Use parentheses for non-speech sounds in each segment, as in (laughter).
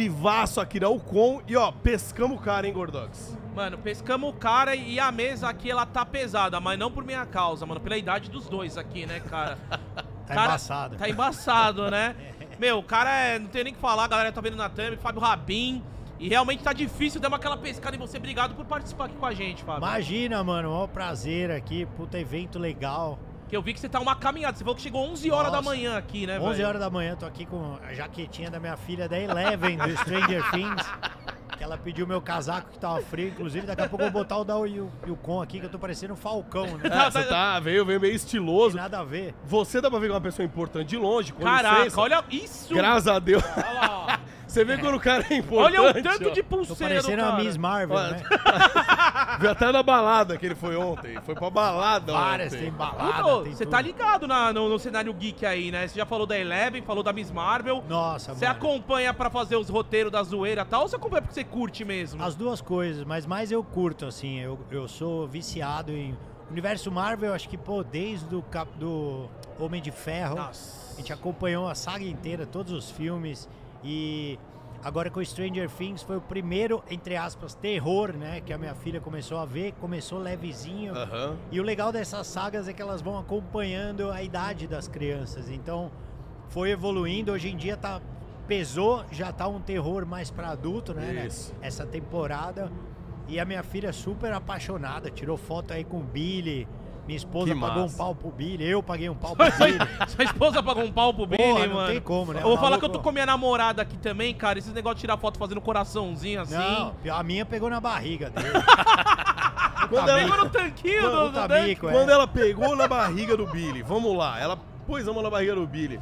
vivaço aqui na Ucom. E ó, pescamos o cara, hein, Gordox? Mano, pescamos o cara e a mesa aqui, ela tá pesada, mas não por minha causa, mano. Pela idade dos dois aqui, né, cara? (laughs) Tá Cara, embaçado. Tá embaçado, né? (laughs) Meu, o cara é. Não tem nem o que falar, a galera tá vendo na thumb, Fábio Rabin. E realmente tá difícil, demos aquela pescada em você. Obrigado por participar aqui com a gente, Fábio. Imagina, mano, maior prazer aqui, puta evento legal. Que eu vi que você tá uma caminhada. Você falou que chegou 11 horas da Nossa. manhã aqui, né, 11 velho? horas da manhã, tô aqui com a jaquetinha da minha filha da Eleven, do Stranger Things. Que ela pediu meu casaco que tava frio. Inclusive, daqui a pouco eu vou botar o da Yukon aqui, que eu tô parecendo um falcão, né? Ah, você tá, veio, veio meio Tem estiloso. nada a ver. Você dá pra ver que é uma pessoa importante de longe, com Caraca, licença. olha isso! Graças a Deus. Olha lá, ó. Você vê quando o cara é importante. Olha o tanto ó. de pulseira do parecendo a cara. Miss Marvel, Olha, né? (laughs) Viu até na balada que ele foi ontem. Foi pra balada Várias, ontem. tem balada, tem Você tudo. tá ligado na- no, no cenário geek aí, né? Você já falou da Eleven, falou da Miss Marvel. Nossa, Você mano. acompanha pra fazer os roteiros da zoeira e tal, ou você acompanha porque você curte mesmo? As duas coisas, mas mais eu curto, assim. Eu, eu sou viciado em. Universo Marvel, acho que, pô, desde o cap, do Homem de Ferro. Nossa. A gente acompanhou a saga inteira, todos os filmes. E agora com Stranger Things foi o primeiro, entre aspas, terror, né? Que a minha filha começou a ver, começou levezinho. Aham. E o legal dessas sagas é que elas vão acompanhando a idade das crianças. Então foi evoluindo. Hoje em dia tá pesou, já tá um terror mais para adulto, né? né? Essa temporada. E a minha filha é super apaixonada, tirou foto aí com o Billy. Minha esposa Que pagou um pau pro Billy, eu paguei um pau (laughs) pro Billy. sua esposa pagou um pau pro Billy, Porra, não mano. tem como, né? Eu vou O falar que eu tô com minha namorada aqui também, cara. Esses negócios de tirar foto fazendo coraçãozinho assim. Não, a minha pegou na barriga dele. (laughs) Quando ela- Pegou no tanquinho do, do mico, é. Quando ela pegou na barriga do Billy, vamos lá, ela pôs a mão na barriga do Billy.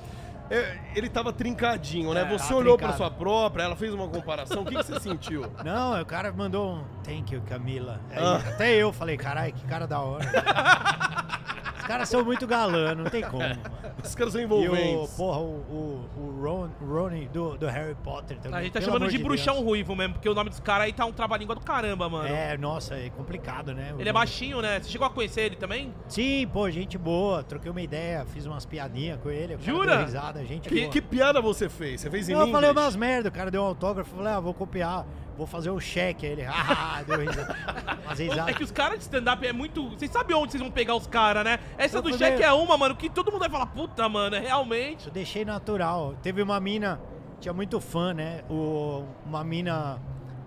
É, ele tava trincadinho, né? É, você olhou pra trincado. sua própria, ela fez uma comparação. O que, que você sentiu? (laughs) Não, o cara mandou um thank you, Camila. Aí, Ah. Até eu falei, caralho, que cara da hora. (laughs) Os caras são muito galã, não tem como. mano. Os caras são E o, envolventes. porra, o, o, o Ron, Ronnie do, do Harry Potter também. A gente tá pelo chamando de bruxão Deus. ruivo mesmo, porque o nome dos caras aí tá um trabalhinho do caramba, mano. É, nossa, é complicado, né? O Ele é baixinho, né? Você chegou a conhecer ele também? Sim, pô, gente boa. Troquei uma ideia, fiz umas piadinhas com ele. cara Jura? risada, gente Que, boa. que piada você fez? Você fez em Não, eu falei umas merda, o cara deu um autógrafo, falei, ah, vou copiar, vou fazer o cheque. Aí ele, (laughs) ah, deu risada. Umas É que os caras de stand-up é muito. Vocês sabem onde vocês vão pegar os caras, né? Essa Eu do cheque é uma, mano, que todo mundo vai falar, puta, mano, é realmente. Eu deixei natural. Teve uma mina, tinha muito fã, né? O, uma mina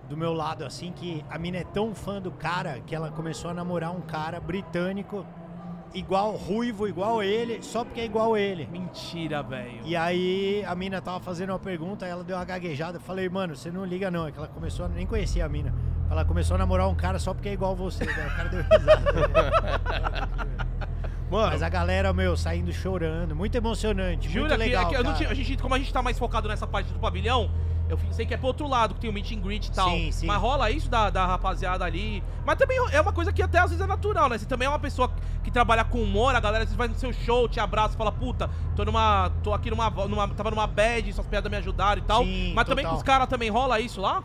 do meu lado, assim, que a mina é tão fã do cara que ela começou a namorar um cara britânico, igual, ruivo, igual ele, só porque é igual ele. Mentira, velho. E aí a mina tava fazendo uma pergunta, ela deu uma gaguejada. Eu falei, mano, você não liga não. É que ela começou a. Nem conhecia a mina. Ela começou a namorar um cara só porque é igual você. Daí o cara deu risada. (laughs) Mano, Mas a galera, meu, saindo chorando. Muito emocionante. Jura muito que, legal. é que eu não a gente, como a gente tá mais focado nessa parte do pavilhão, eu sei que é pro outro lado, que tem o meet and greet e tal. Sim, sim. Mas rola isso da, da rapaziada ali. Mas também é uma coisa que até às vezes é natural, né? Você também é uma pessoa que trabalha com humor, a galera às vezes vai no seu show, te abraça e fala, puta, tô numa. tô aqui numa, numa. tava numa bad, suas piadas me ajudaram e tal. Sim, Mas também com total. os caras também rola isso lá?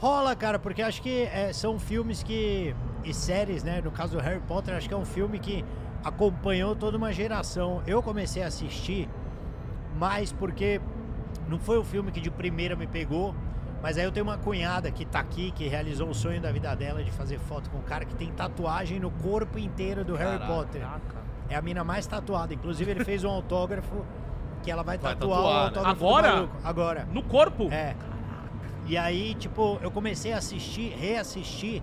Rola, cara, porque acho que é, são filmes que. e séries, né? No caso do Harry Potter, acho que é um filme que acompanhou toda uma geração. Eu comecei a assistir mais porque não foi o filme que de primeira me pegou. Mas aí eu tenho uma cunhada que tá aqui, que realizou o sonho da vida dela de fazer foto com um cara que tem tatuagem no corpo inteiro do Harry Potter. É a mina mais tatuada. Inclusive, ele fez um autógrafo que ela vai, Vai tatuar tatuar, o né? autógrafo do Agora? Agora. No corpo? É. E aí, tipo, eu comecei a assistir, reassistir,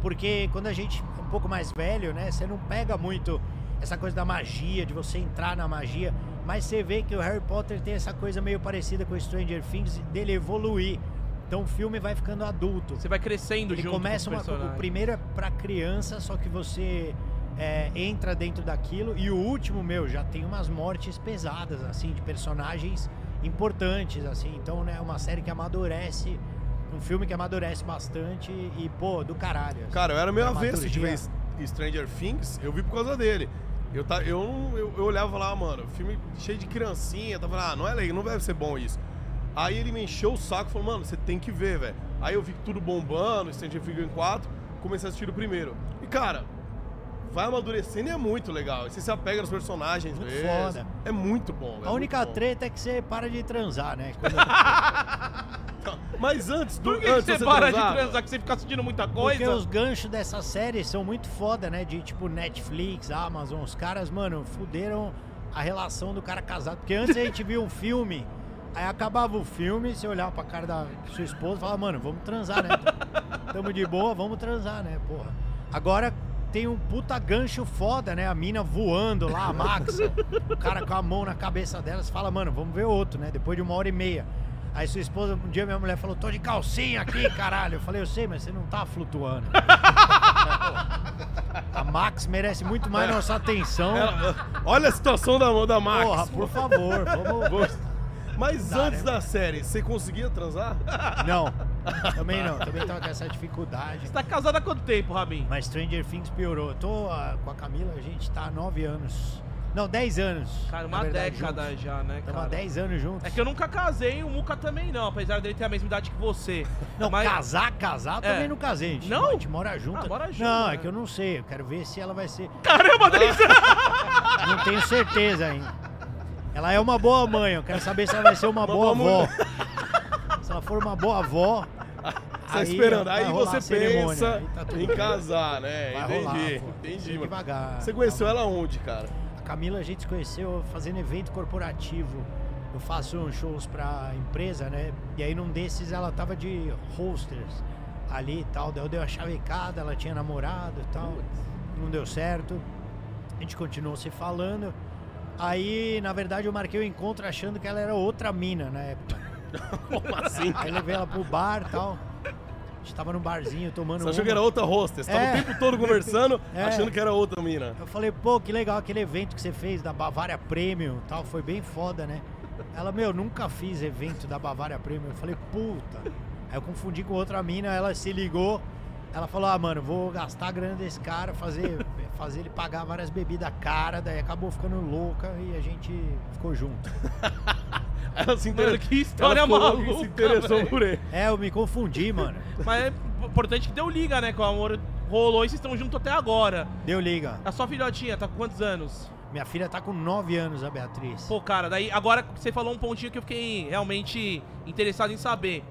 porque quando a gente é um pouco mais velho, né, você não pega muito essa coisa da magia, de você entrar na magia, mas você vê que o Harry Potter tem essa coisa meio parecida com o Stranger Things, dele evoluir. Então o filme vai ficando adulto. Você vai crescendo Ele junto começa com uma, os o primeiro é pra criança, só que você é, entra dentro daquilo. E o último, meu, já tem umas mortes pesadas, assim, de personagens importantes, assim. Então, né, uma série que amadurece, um filme que amadurece bastante e, pô, do caralho. assim. Cara, eu era meio avesso de ver. Stranger Things, eu vi por causa dele. Eu, tá, eu, eu, eu olhava falava, ah, mano, filme cheio de criancinha, tava falando, ah, não é legal, não deve ser bom isso. Aí ele me encheu o saco e falou, mano, você tem que ver, velho. Aí eu vi tudo bombando, Stranger Things 4, comecei a assistir o primeiro. E, cara, vai amadurecendo e é muito legal. E você se apega nos personagens Muito mesmo. foda. É muito bom. é A única muito bom. treta é que você para de transar, né? (laughs) Quando- Mas antes do. Por que antes você você para de transava? transar que você fica assistindo muita Porque coisa? os ganchos dessa série são muito foda, né? De tipo Netflix, Amazon. Os caras, mano, fuderam a relação do cara casado. Porque antes a gente via um filme, aí acabava o filme, você olhava pra cara da sua esposa e falava, mano, vamos transar, né? Tamo de boa, vamos transar, né, porra. Agora tem um puta gancho foda, né? A mina voando lá, a Max. o cara com a mão na cabeça dela, você fala, mano, vamos ver outro, né? Depois de uma hora e meia. Aí sua esposa, um dia minha mulher falou, tô de calcinha aqui, caralho. Eu falei, eu sei, mas você não tá flutuando. a Max merece muito mais nossa atenção. Ela- olha a situação da, da Max. Porra, por favor, vamos. Mas antes né? da série, você conseguia transar? (laughs) Não, (laughs) também não. Também tava com essa dificuldade. Você tá casado há quanto tempo, Rabin? Mas Stranger Things piorou. Eu tô ah, com a Camila, a gente tá há nove anos. Não, dez anos. Cara, uma verdade, década juntos. já, né, Estamos há cara? 10 anos juntos. É que eu nunca casei, o Muca também não, apesar dele ter a mesma idade que você. Não, Mas- casar, casar, É. também não casei. Gente, Não? A gente mora junto. Ah, mora junto, Não, né? é que eu não sei. Eu quero ver se ela vai ser. Caramba, 10 anos! Não tenho certeza ainda. Ela é uma boa mãe. Eu quero saber se ela vai ser uma, boa, boa avó. Se ela for uma boa avó. Tá aí esperando. Aí você pensa aí tá em casar, né? Vai entendi, rolar, pô. entendi, mano. devagar. Você conheceu ela onde, cara? A Camila a gente se conheceu fazendo evento corporativo. Eu faço uns shows pra empresa, né? E aí num desses ela tava de hosters ali e tal. Daí eu dei uma chavecada, ela tinha namorado e tal. Não deu certo. A gente continuou se falando. Aí, na verdade, eu marquei o encontro achando que ela era outra mina na época. (laughs) Como assim? Aí levei ela pro bar e tal. A gente tava num barzinho tomando Você achou que era outra hostess? Tava É. o tempo todo conversando, (laughs) É. achando que era outra mina. Eu falei, pô, que legal aquele evento que você fez da Bavária Premium e tal, foi bem foda, né? Ela, meu, nunca fiz evento da Bavária Premium. Eu falei, puta. Aí eu confundi com outra mina, ela se ligou. Ela falou, ah, mano, vou gastar a grana desse cara, fazer, fazer ele pagar várias bebidas caras, daí acabou ficando louca e a gente ficou junto. (laughs) Ela se Mano, interessou. que história maluca, se interessou por ele. É, eu me confundi, mano. Mas é importante que deu liga, né? Que o amor rolou e vocês estão juntos até agora. Deu liga. A sua filhotinha tá com quantos anos? Minha filha tá com 9 anos, a Beatriz. Pô, cara, daí agora você falou um pontinho que eu fiquei realmente interessado em saber.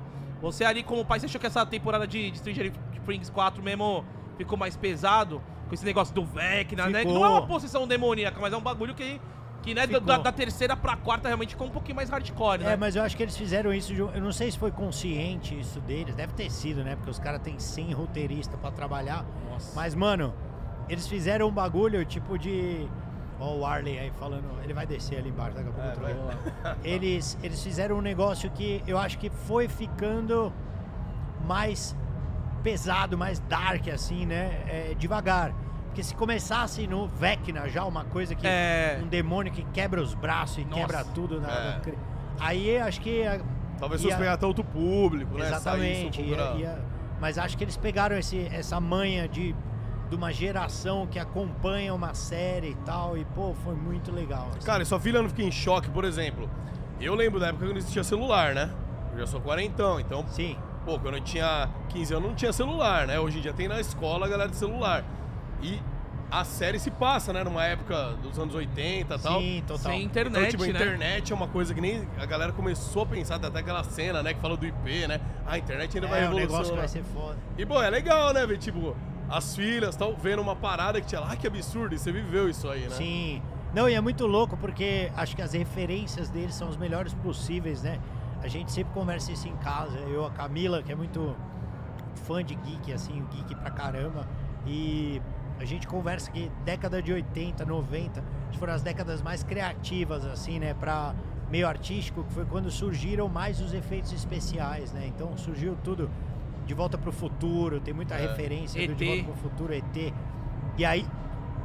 Você ali como pai, você achou que essa temporada de, de Stranger Things 4 mesmo ficou mais pesado? Com esse negócio do Vecna, né? Que não é uma possessão demoníaca, mas é um bagulho que, que né, da, da terceira pra quarta realmente ficou um pouquinho mais hardcore, né? É, mas eu acho que eles fizeram isso. de Eu não sei se foi consciente isso deles. Deve ter sido, né? Porque os caras têm 100 roteiristas pra trabalhar. Nossa. Mas, mano, eles fizeram um bagulho tipo de. Ó, o Arley aí falando. Ele vai descer ali embaixo, daqui a pouco É, vai. eles, eles fizeram um negócio que eu acho que foi ficando mais pesado, mais dark, assim, né? É, devagar. Porque se começasse no Vecna já, uma coisa que. É. Um demônio que quebra os braços e Nossa. quebra tudo. Na, É. na Aí acho que. a- Talvez ia- fosse pegar até outro público, né? Exatamente. Ia- ia- mas acho que eles pegaram esse, essa manha de, de uma geração que acompanha uma série e tal. E, pô, foi muito legal. assim. Cara, e sua filha não fica em choque, por exemplo. Eu lembro da época que não existia celular, né? Eu já sou quarentão, então, Sim. Pô, quando eu tinha 15 anos não tinha celular, né? Hoje em dia tem na escola a galera de celular. E a série se passa, né? Numa época dos anos 80 e tal. Sim, total. Sem internet, Então, tipo, né? internet é uma coisa que nem a galera começou a pensar, até aquela cena, né, que fala do IP, né? A internet ainda vai É um negócio que revolucionar. vai ser foda. E, bom, é legal, né, ver, tipo, as filhas tal, vendo uma parada que tinha lá, ah, que absurdo, e você viveu isso aí, né? Sim. Não, e é muito louco porque acho que as referências deles são os melhores possíveis, né? A gente sempre conversa isso em casa. Eu, a Camila, que é muito fã de geek, assim, geek pra caramba. E a gente conversa que década de 80, 90 acho que foram as décadas mais criativas, assim, né? Pra meio artístico, que foi quando surgiram mais os efeitos especiais, né? Então surgiu tudo de volta pro futuro, tem muita É. referência do ET. de volta pro futuro, ET. E aí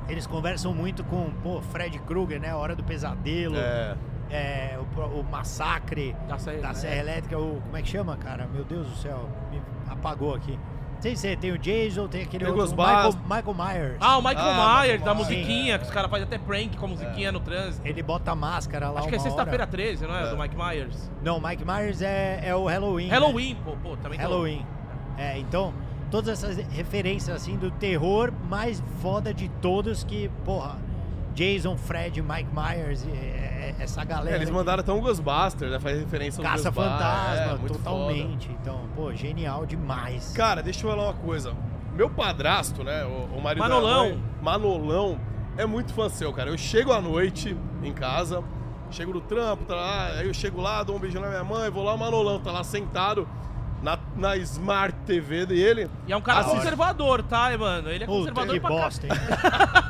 eles conversam muito com pô, Fred Krueger, né? Hora do Pesadelo, É. é, o, o Massacre Da Serra da Elétrica. Serra Elétrica, o, como é que chama, cara? Meu Deus do céu, me apagou aqui. Tem, tem o Jason, tem aquele outro, o Michael, Ghostbusters. Michael Myers. Ah, o Michael Ah, Myers, Michael da musiquinha, que os caras fazem até prank com a musiquinha no trânsito. Ele bota a máscara lá Acho que é sexta-feira hora. 13, não é? É. Do Mike Myers. Não, Mike Myers é, é o Halloween. né? Halloween, pô, pô, também tô- Halloween. É, então, todas essas referências assim do terror mais foda de todos que, porra, Jason, Fred, Mike Myers, é, é, essa galera. É, eles mandaram até um Ghostbuster, né? Faz referência ao Caça. Fantasma, é, muito totalmente. Então, pô, genial demais. foda. Cara, deixa eu falar uma coisa. Meu padrasto, né? O, o marido Manolão. mãe, Manolão, é muito fã seu, cara. Eu chego à noite em casa, chego no trampo, tá lá, aí eu chego lá, dou um beijão na minha mãe, vou lá, o Manolão tá lá sentado na, na Smart TV dele. E é um cara conservador, tá, mano? Ele é Puta, conservador que pra cá. bosta, hein? (laughs)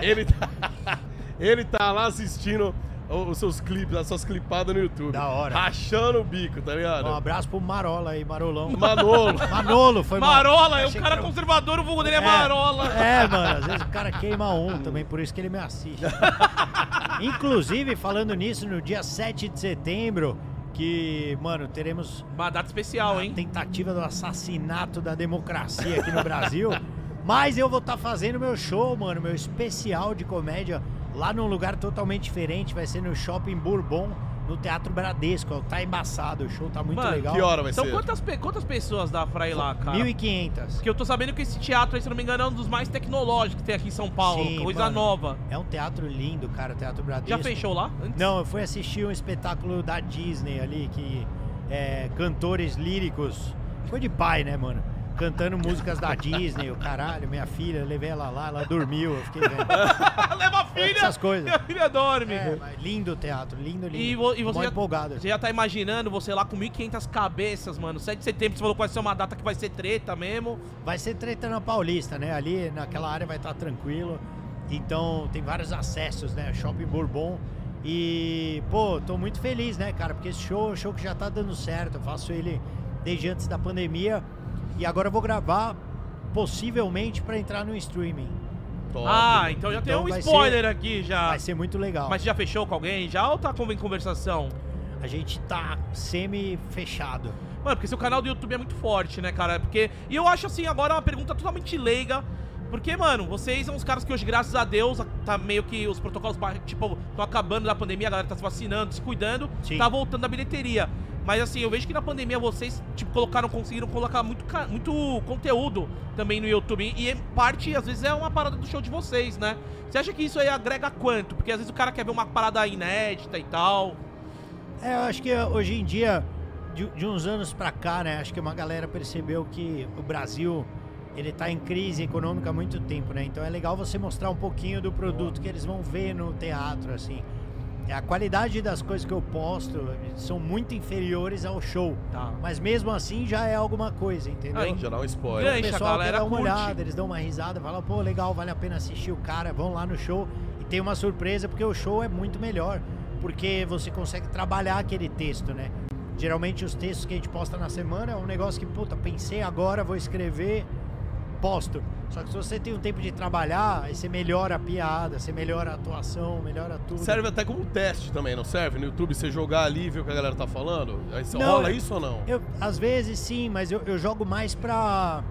Ele tá, (laughs) ele tá lá assistindo os seus clipes, as suas clipadas no YouTube. Da hora. Rachando o bico, tá ligado? Um abraço pro Marola aí, Marolão. Manolo. (laughs) Manolo, foi mal. Marola, é o Achei cara conservador, o vulgo dele é, É. Marola. É, mano, às vezes o cara queima um também, por isso que ele me assiste. (laughs) Inclusive, falando nisso, no dia 7 de setembro, que, mano, teremos Uma data especial, hein? tentativa do assassinato da democracia aqui no Brasil. Mas eu vou estar fazendo meu show, mano, meu especial de comédia lá num lugar totalmente diferente. Vai ser no Shopping Bourbon, no Teatro Bradesco. Tá embaçado, o show tá muito Mano, legal. Que hora vai Então ser? quantas, pe- quantas pessoas dá pra ir lá, cara? 1.500. Porque eu tô sabendo que esse teatro aí, se não me engano, é um dos mais tecnológicos que tem aqui em São Paulo. Sim, coisa mano. nova. É um teatro lindo, cara, o Teatro Bradesco. Já fechou lá? Antes? Não, eu fui assistir um espetáculo da Disney ali, que é cantores líricos. Foi de pai, né, mano? Cantando músicas da Disney, o caralho, minha filha, levei ela lá, ela dormiu, eu fiquei vendo. (laughs) Leva a filha! Essas coisas. Minha filha dorme. É, lindo o teatro, lindo, lindo. E, vo- e você, já, empolgado. você já tá imaginando você lá com 1.500 cabeças, mano. 7 de setembro, você falou que vai ser uma data que vai ser treta mesmo. Vai ser treta na Paulista, né? Ali naquela área vai estar tranquilo. Então tem vários acessos, né? Shopping Bourbon. E, pô, tô muito feliz, né, cara? Porque esse show é um show que já tá dando certo. Eu faço ele desde antes da pandemia. E agora eu vou gravar, possivelmente, pra entrar no streaming. Top. Ah, então já tem Então um vai spoiler aqui já. Vai ser muito legal. Mas você já fechou com alguém já ou tá com em conversação? A gente tá semi-fechado. Mano, porque seu canal do YouTube é muito forte, né, cara? Porque. E eu acho assim, agora uma pergunta totalmente leiga. Porque, mano, vocês são os caras que hoje, graças a Deus, tá meio que os protocolos, tipo, estão acabando da pandemia, a galera tá se vacinando, se cuidando, Sim. tá voltando a bilheteria. Mas assim, eu vejo que na pandemia vocês, tipo, colocaram, conseguiram colocar muito, muito conteúdo também no YouTube. E parte, às vezes, é uma parada do show de vocês, né? Você acha que isso aí agrega quanto? Porque às vezes o cara quer ver uma parada inédita e tal. É, eu acho que hoje em dia, de, de uns anos pra cá, né? Acho que uma galera percebeu que o Brasil ele tá em crise econômica há muito tempo, né? Então é legal você mostrar um pouquinho do produto que eles vão ver no teatro, assim. A qualidade das coisas que eu posto são muito inferiores ao show. Tá. Mas mesmo assim já é alguma coisa, entendeu? Ah, Já dá um spoiler. O a pessoal galera dar uma curte. olhada, eles dão uma risada, falam, pô, legal, vale a pena assistir o cara, vão lá no show. E tem uma surpresa, porque o show é muito melhor, porque você consegue trabalhar aquele texto, né? Geralmente os textos que a gente posta na semana é um negócio que, puta, pensei agora, vou escrever, posto. Só que se você tem um tempo de trabalhar, aí você melhora a piada, você melhora a atuação, melhora tudo. Serve até como teste também, não serve? No YouTube você jogar ali e ver o que a galera tá falando? Aí você Não, rola é- isso ou não? Eu, às vezes sim, mas eu, eu jogo mais pra.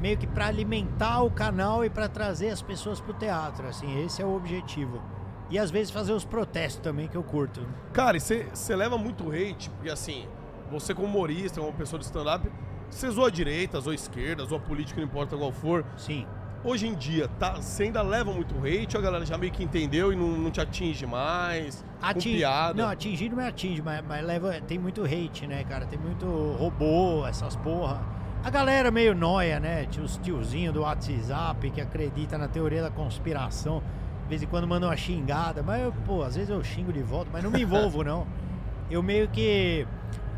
meio que pra alimentar o canal e pra trazer as pessoas pro teatro, assim, esse é o objetivo. E às vezes fazer os protestos também que eu curto. Cara, e você você leva muito hate, porque assim, você como humorista, como pessoa de stand-up, você zoa direitas ou esquerdas, ou a política, não importa qual for. Sim. Hoje em dia, tá, você ainda leva muito hate ou a galera já meio que entendeu e não, não te atinge mais? Atinge, não, atingir não me atinge, mas, mas leva, tem muito hate, né, cara? Tem muito robô, essas porra. A galera meio noia, né? Tinha os tiozinhos do WhatsApp que acredita na teoria da conspiração. De vez em quando mandam uma xingada, mas eu, pô, às vezes eu xingo de volta, mas não me envolvo, (laughs) não. Eu meio que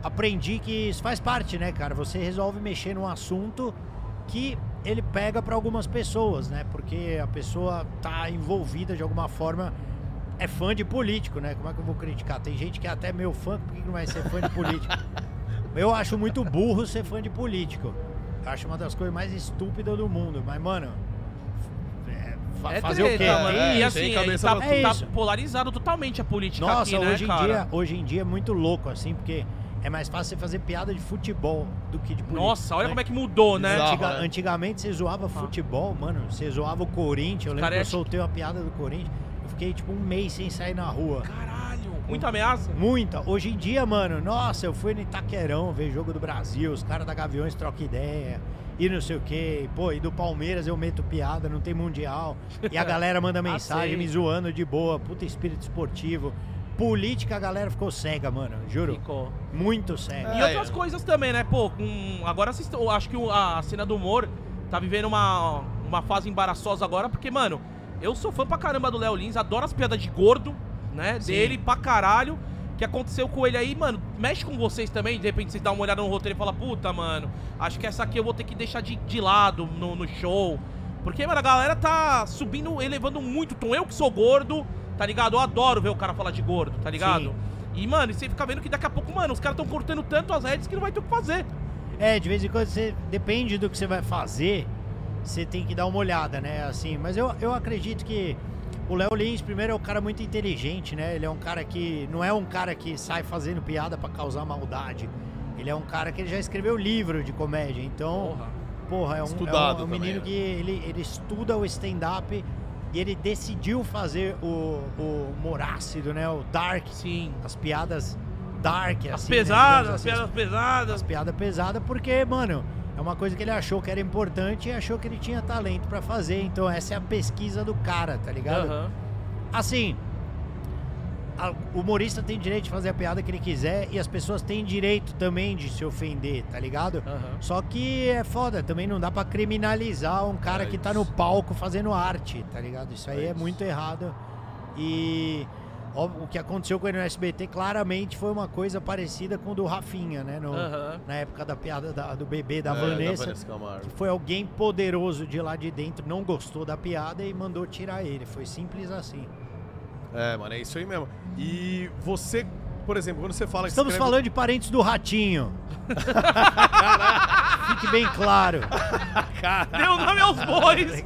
aprendi que isso faz parte, né, cara? Você resolve mexer num assunto que ele pega pra algumas pessoas, né? Porque a pessoa tá envolvida de alguma forma, é fã de político, né? Como é que eu vou criticar? Tem gente que é até meu fã, por que não vai ser fã de político? (laughs) Eu acho muito burro ser fã de político. Eu acho uma das coisas mais estúpidas do mundo. Mas, mano, é, fa- É fazer treta, o quê? mano. É e assim, cabeça tá, tá É isso. polarizado totalmente a política Nossa, aqui, né, hoje, em cara? dia, hoje em dia é muito louco, assim, porque é mais fácil você fazer piada de futebol do que de política. Nossa, olha como é que mudou, né? Bizarro. Antiga- né? Antigamente você zoava futebol, mano. Você zoava o Corinthians. Eu lembro que é eu ti- soltei uma piada do Corinthians. Eu fiquei tipo um mês sem sair na rua. Caralho. Muita ameaça? Muita. Hoje em dia, mano, nossa, eu fui no Itaquerão ver jogo do Brasil, os caras da Gaviões trocam ideia. E não sei o quê. Pô, e do Palmeiras eu meto piada, não tem mundial. E a (laughs) galera manda mensagem sei. me zoando de boa, puta espírito esportivo. Política, a galera ficou cega, mano. Juro. Ficou. Muito cega. E É, outras coisas também, né? Pô, com... agora vocês eu acho que a cena do humor tá vivendo uma, uma fase embaraçosa agora, porque, mano, eu sou fã pra caramba do Léo Lins, adoro as piadas de gordo, né? Sim. Dele pra caralho. O que aconteceu com ele aí, mano, mexe com vocês também, de repente vocês dão uma olhada no roteiro e fala, puta, mano, acho que essa aqui eu vou ter que deixar de, de lado no, no show. Porque, mano, a galera tá subindo, elevando muito o tom. Eu que sou gordo, tá ligado? Eu adoro ver o cara falar de gordo, tá ligado? Sim. E, mano, e você fica vendo que daqui a pouco, mano, os caras tão cortando tanto as redes que não vai ter o que fazer. É, de vez em quando você. Depende do que você vai fazer, você tem que dar uma olhada, né? Assim, mas eu, eu acredito que o Léo Lins, primeiro, é um cara muito inteligente, né? Ele é um cara que. Não é um cara que sai fazendo piada pra causar maldade. Ele é um cara que ele já escreveu livro de comédia. Então, porra, é um, Estudado é um, é um menino né? que ele, ele estuda o stand-up e ele decidiu fazer o, o humor ácido, né? O dark, Sim. as piadas dark, As assim, né? pesadas, Digamos as assim, piadas pesadas. as piadas pesadas, porque, mano, é uma coisa que ele achou que era importante e achou que ele tinha talento pra fazer. Então essa é a pesquisa do cara, tá ligado? Aham. Assim, o humorista tem direito de fazer a piada que ele quiser e as pessoas têm direito também de se ofender, tá ligado? Aham. Só que é foda, também não dá pra criminalizar um cara É que tá no palco fazendo arte, tá ligado? Isso aí É é, isso. muito errado. E ó, o que aconteceu com ele no SBT claramente foi uma coisa parecida com o do Rafinha, né? No- Aham. Na época da piada da- do bebê da É, Vanessa. Da Vanessa Camargo. Foi alguém poderoso de lá de dentro, não gostou da piada e mandou tirar ele. Foi simples assim. É, mano, é isso aí mesmo. E você, por exemplo, quando você fala que Estamos escreve- falando de parentes do ratinho. Fique bem claro. Deu nome aos bois.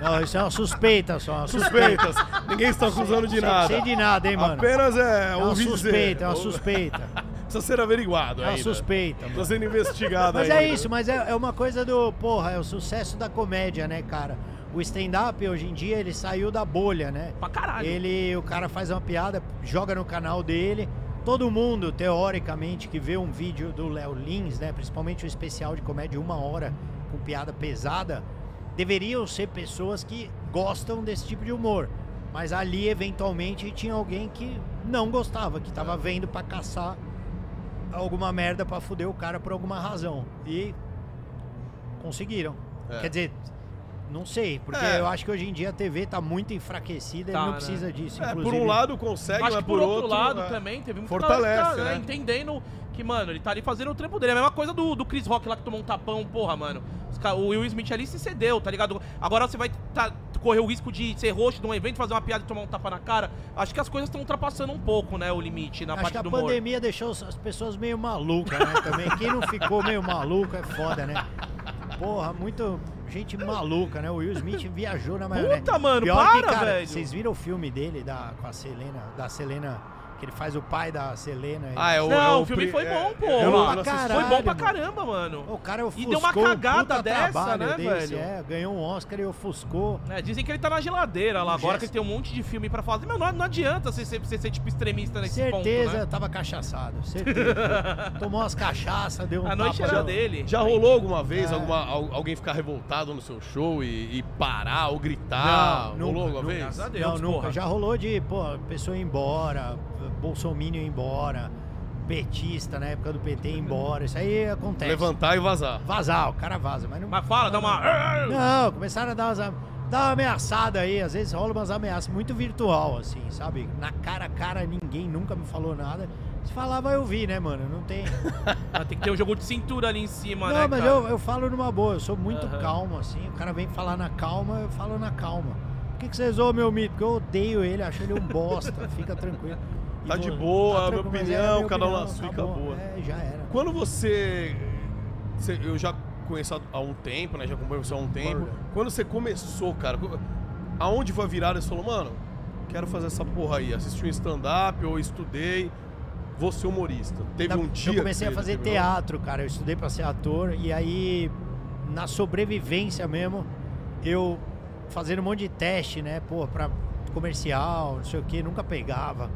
Não, isso é uma suspeita só. Uma suspeita. Suspeitas. Ninguém está acusando de nada. Sei de nada, hein, mano. Apenas é, É uma suspeita, é uma dizer. suspeita. (laughs) Precisa ser averiguado É uma ainda. suspeita, Está mano. sendo investigado Mas ainda. é isso, mas é, é uma coisa do, porra, é o sucesso da comédia, né, cara? O stand-up hoje em dia, ele saiu da bolha, né? pra caralho. Ele, o cara faz uma piada, joga no canal dele. Todo mundo, teoricamente, que vê um vídeo do Léo Lins, né? Principalmente o especial de comédia uma hora com piada pesada, deveriam ser pessoas que gostam desse tipo de humor. Mas ali, eventualmente, tinha alguém que não gostava, que tava vendo pra caçar alguma merda pra fuder o cara por alguma razão. E conseguiram. É. Quer dizer, não sei, porque É. eu acho que hoje em dia a TV tá muito enfraquecida Tá, e não né? precisa disso. É, por um lado consegue, Acho mas que por outro, lado é. também teve muito fortalece, cara que né? entendendo que, mano, ele tá ali fazendo o trampo dele. É a mesma coisa do, do Chris Rock lá que tomou um tapão, porra, mano. O Will Smith ali se cedeu, tá ligado? Agora você vai tá- correr o risco de ser host de um evento, fazer uma piada e tomar um tapa na cara. Acho que as coisas estão ultrapassando um pouco, né, o limite na Acho parte que a do humor. pandemia deixou as pessoas meio malucas, né? Também. Quem não ficou meio maluco é foda, né? Porra, muito gente maluca, né? O Will Smith viajou na maionese. Puta, mano, Pior para, que, cara, velho. Vocês viram o filme dele da, com a Selena, da Selena, que ele faz o pai da Selena? Ah, é o, é Não, o o filme foi é- bom, pô. eu não- não caralho. Foi bom pra caramba, mano. O cara ofuscou deu uma um cagada dessa, trabalho né, desse, velho? É, ganhou um Oscar e ofuscou. É, dizem que ele tá na geladeira lá, Um agora gesto. que ele tem um monte de filme pra fazer. Meu, não, não adianta você ser, você ser, tipo extremista nesse certeza, ponto, né? tava cachaçado, certeza. (laughs) Tomou umas cachaças, deu um A noite tapa era dele. Já rolou alguma vez É. alguma, al- alguém ficar revoltado no seu show e, e parar ou gritar? Não, rolou nunca, alguma nunca. vez? Graças a Deus, Não, nunca. Já rolou de, pô, pessoa ir embora, Bolsonaro ir embora, petista na época do PT embora. Isso aí acontece. Levantar e vazar. Vazar, o cara vaza, mas não. Mas fala, dá uma. Não, começaram a dar umas. Dar uma ameaçada aí, às vezes rola umas ameaças muito virtual, assim, sabe? Na cara a cara, ninguém nunca me falou nada. Se falava, eu vi, né, mano? Não tem. (laughs) Ah, Tem que ter um jogo de cintura ali em cima, Não, né? mas cara? eu, eu falo numa boa, eu sou muito Aham. calmo, assim. O cara vem falar na calma, eu falo na calma. Por que, que você zoou meu mito? Porque eu odeio ele, acho ele um bosta, (laughs) fica tranquilo. Tá de boa, minha mas é opinião, minha cada um na sua e acabou. acabou. É, já era. Quando você, você- Eu já conheço há- um tempo, né? Já acompanho você há um tempo. Quando você começou, cara, aonde foi a virada? Você falou, mano, quero fazer essa porra aí. Assisti um stand-up, ou estudei, vou ser humorista. Teve um dia. Eu comecei a fazer teatro, cara. Eu estudei pra ser ator e aí, na sobrevivência mesmo, eu fazendo um monte de teste, né? Pô, pra comercial, não sei o que, nunca pegava.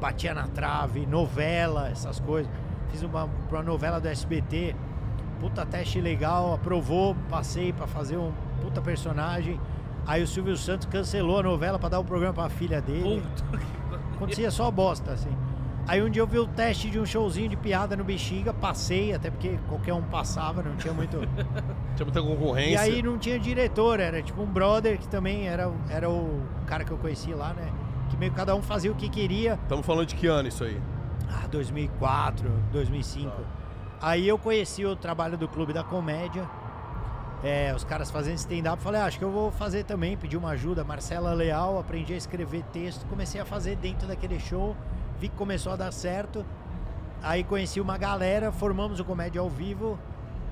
Batia na trave, novela, essas coisas. Fiz uma, uma novela do SBT, puta teste legal, aprovou, passei pra fazer um puta personagem. Aí o Silvio Santos cancelou a novela pra dar o programa pra filha dele. Puta. Acontecia só bosta, assim. Aí um dia eu vi o teste de um showzinho de piada no Bexiga, passei, até porque qualquer um passava, não tinha muito. (laughs) Tinha muita concorrência. E aí não tinha diretor, era tipo um brother que também era, era o cara que eu conheci lá, né? Meio que cada um fazia o que queria. Estamos falando de que ano isso aí? Ah, 2004, 2005. Aí eu conheci o trabalho do Clube da Comédia. É, os caras fazendo stand-up. Falei, ah, acho que eu vou fazer também. Pedi uma ajuda. Marcela Leal, aprendi a escrever texto. Comecei a fazer dentro daquele show. Vi que começou a dar certo. Aí conheci uma galera, formamos o Comédia ao Vivo,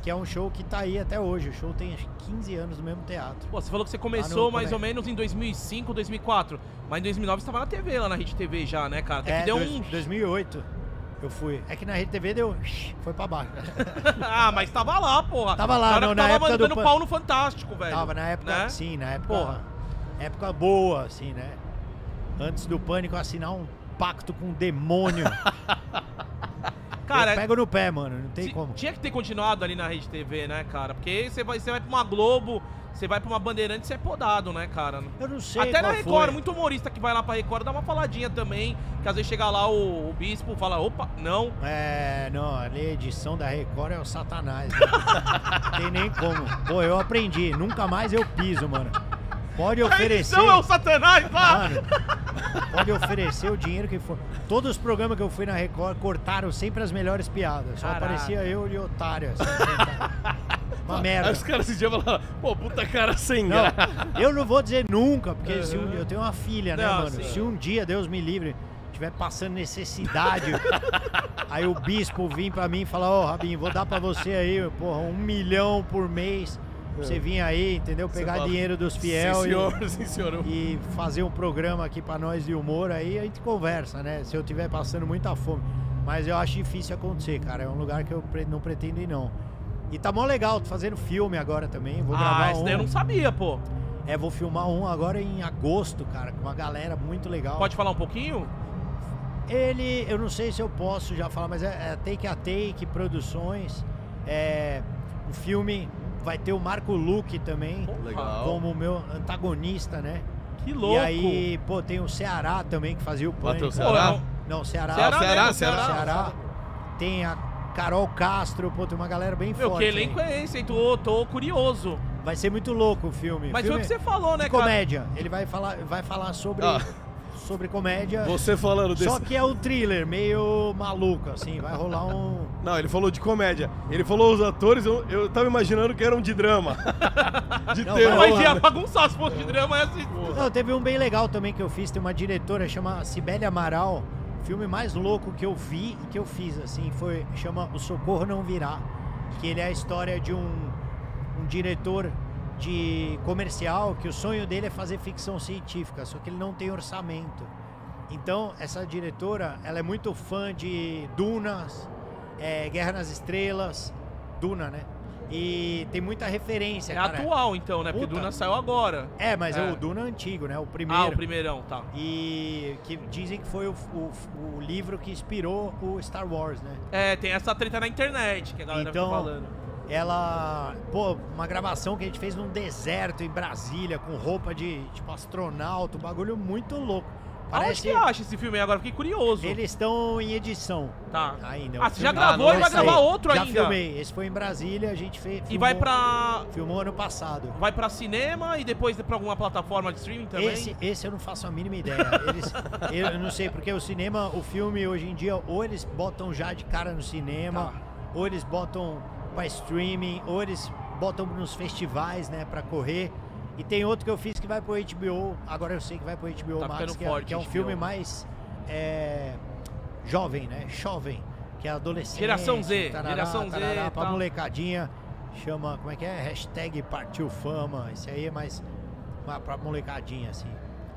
que é um show que tá aí até hoje. O show tem acho que 15 anos no mesmo teatro. Pô, você falou que você começou no mais ou menos em 2005, 2004. Mas em 2009 você tava na TV, lá na Rede TV já, né, cara? Até É, que deu dois- um... 2008 eu fui. É que na Rede TV deu. (laughs) Foi pra baixo. (laughs) ah, mas tava lá, porra. Tava lá, Cara não, na tava época do mandando Pan- pau no Fantástico, velho. Tava na época, né? sim, na época. Porra. Época boa, assim, né? Antes do pânico assinar um pacto com o demônio. (laughs) Cara, eu pego no pé, mano. Não tem como. tinha que ter continuado ali na Rede TV, né, cara? Porque você vai, você vai pra uma Globo, você vai pra uma Bandeirante, você é podado, né, cara? Eu não sei. Até na Record, foi. muito humorista que vai lá pra Record dá uma faladinha também. Que às vezes chega lá o, o bispo fala, opa, não. É, não, ali a edição da Record é o satanás. né? (laughs) Não tem nem como. Pô, eu aprendi. Nunca mais eu piso, mano. Pode A oferecer. edição é o satanás lá. Mano, pode oferecer o dinheiro que for. Todos os programas que eu fui na Record cortaram sempre as melhores piadas. Só Caraca. aparecia eu de otário. Assim. Uma merda. Aí os caras esse dia falaram, pô, puta cara sem Não, graça. eu não vou dizer nunca, porque se um Uhum. dia eu tenho uma filha, né, Não, mano? sim. Se um dia, Deus me livre, tiver passando necessidade, (laughs) aí o bispo vir pra mim e falar, ó, Rabinho, vou dar pra você aí, porra, um milhão por mês, pra você vir aí, entendeu? Pegar fala, dinheiro dos fiel Sim, e- senhor, (laughs) sim, senhor. e fazer um programa aqui pra nós de humor, aí a gente conversa, né? Se eu tiver passando muita fome. Mas eu acho difícil acontecer, cara. É um lugar que eu não pretendo ir, não. E tá mó legal, tô fazendo filme agora também. Vou Ah, gravar isso um. daí eu não sabia, pô. É, vou filmar um agora em agosto, cara, com uma galera muito legal. Pode falar um pouquinho? Ele, eu não sei se eu posso já falar, mas é, é Take a Take Produções. É um filme, vai ter o Marco Luque também, Legal. como meu antagonista, né? Que louco. E aí, pô, tem o Ceará também que fazia o Bateu Pânico. o Ceará? Pô, Não, Ceará. Ceará, Ceará, mesmo, Ceará. Ceará. Tem a Carol Castro, pô, tem uma galera bem Meu, forte. que elenco aí. é esse, hein? Tô, tô curioso. Vai ser muito louco o filme. Mas filme foi o que você falou, né, de cara? comédia. Ele vai falar, vai falar sobre, Ah. Sobre comédia. Você falando desse... Só que é um thriller, meio maluco, assim. Vai rolar um. (laughs) Não, ele falou de comédia. Ele falou os atores, eu, eu tava imaginando que eram de drama. (laughs) de Não, terror. Mas ia bagunçar se fosse de drama, é assim. Não, teve um bem legal também que eu fiz. Tem uma diretora chama Cibele Amaral. Filme mais louco que eu vi e que eu fiz, assim, foi. Chama O Socorro Não Virá. Que ele é a história de um, um diretor de comercial que o sonho dele é fazer ficção científica, só que ele não tem orçamento. Então, essa diretora, ela é muito fã de Dunas, é, Guerra nas Estrelas, Duna, né? E tem muita referência, É cara. atual, então, né? Porque Puta. Duna saiu agora. É, mas é. É. o Duna antigo, né? O primeiro. Ah, o primeirão, tá. E que dizem que foi o, o- o livro que inspirou o Star Wars, né? É, tem essa treta na internet que a galera Então, fica falando. Ela, pô, uma gravação que a gente fez num deserto em Brasília, com roupa de, tipo, astronauta, um bagulho muito louco. Aonde Parece que acha esse filme aí agora? Fiquei curioso. Eles estão em edição Tá. ainda. Ah, O você já gravou Ah, e vai gravar outro Já ainda. filmei. Esse foi em Brasília, a gente fez. E vai pra. Filmou ano passado. Vai pra cinema e depois pra alguma plataforma de streaming também? Esse, esse eu não faço a mínima ideia. Eles, eu, (laughs) eu não sei, porque o cinema, o filme hoje em dia, ou eles botam já de cara no cinema, Tá. ou eles botam pra streaming, ou eles botam nos festivais, né, pra correr. E tem outro que eu fiz que vai pro HBO, agora eu sei que vai pro HBO Tá Max, que é, que é um HBO. filme mais é, jovem, né, jovem, que é adolescente. Geração Z, tarará, geração Z tarará, pra molecadinha, chama, como é que é? Hashtag partiu fama, esse aí é mais pra molecadinha, assim.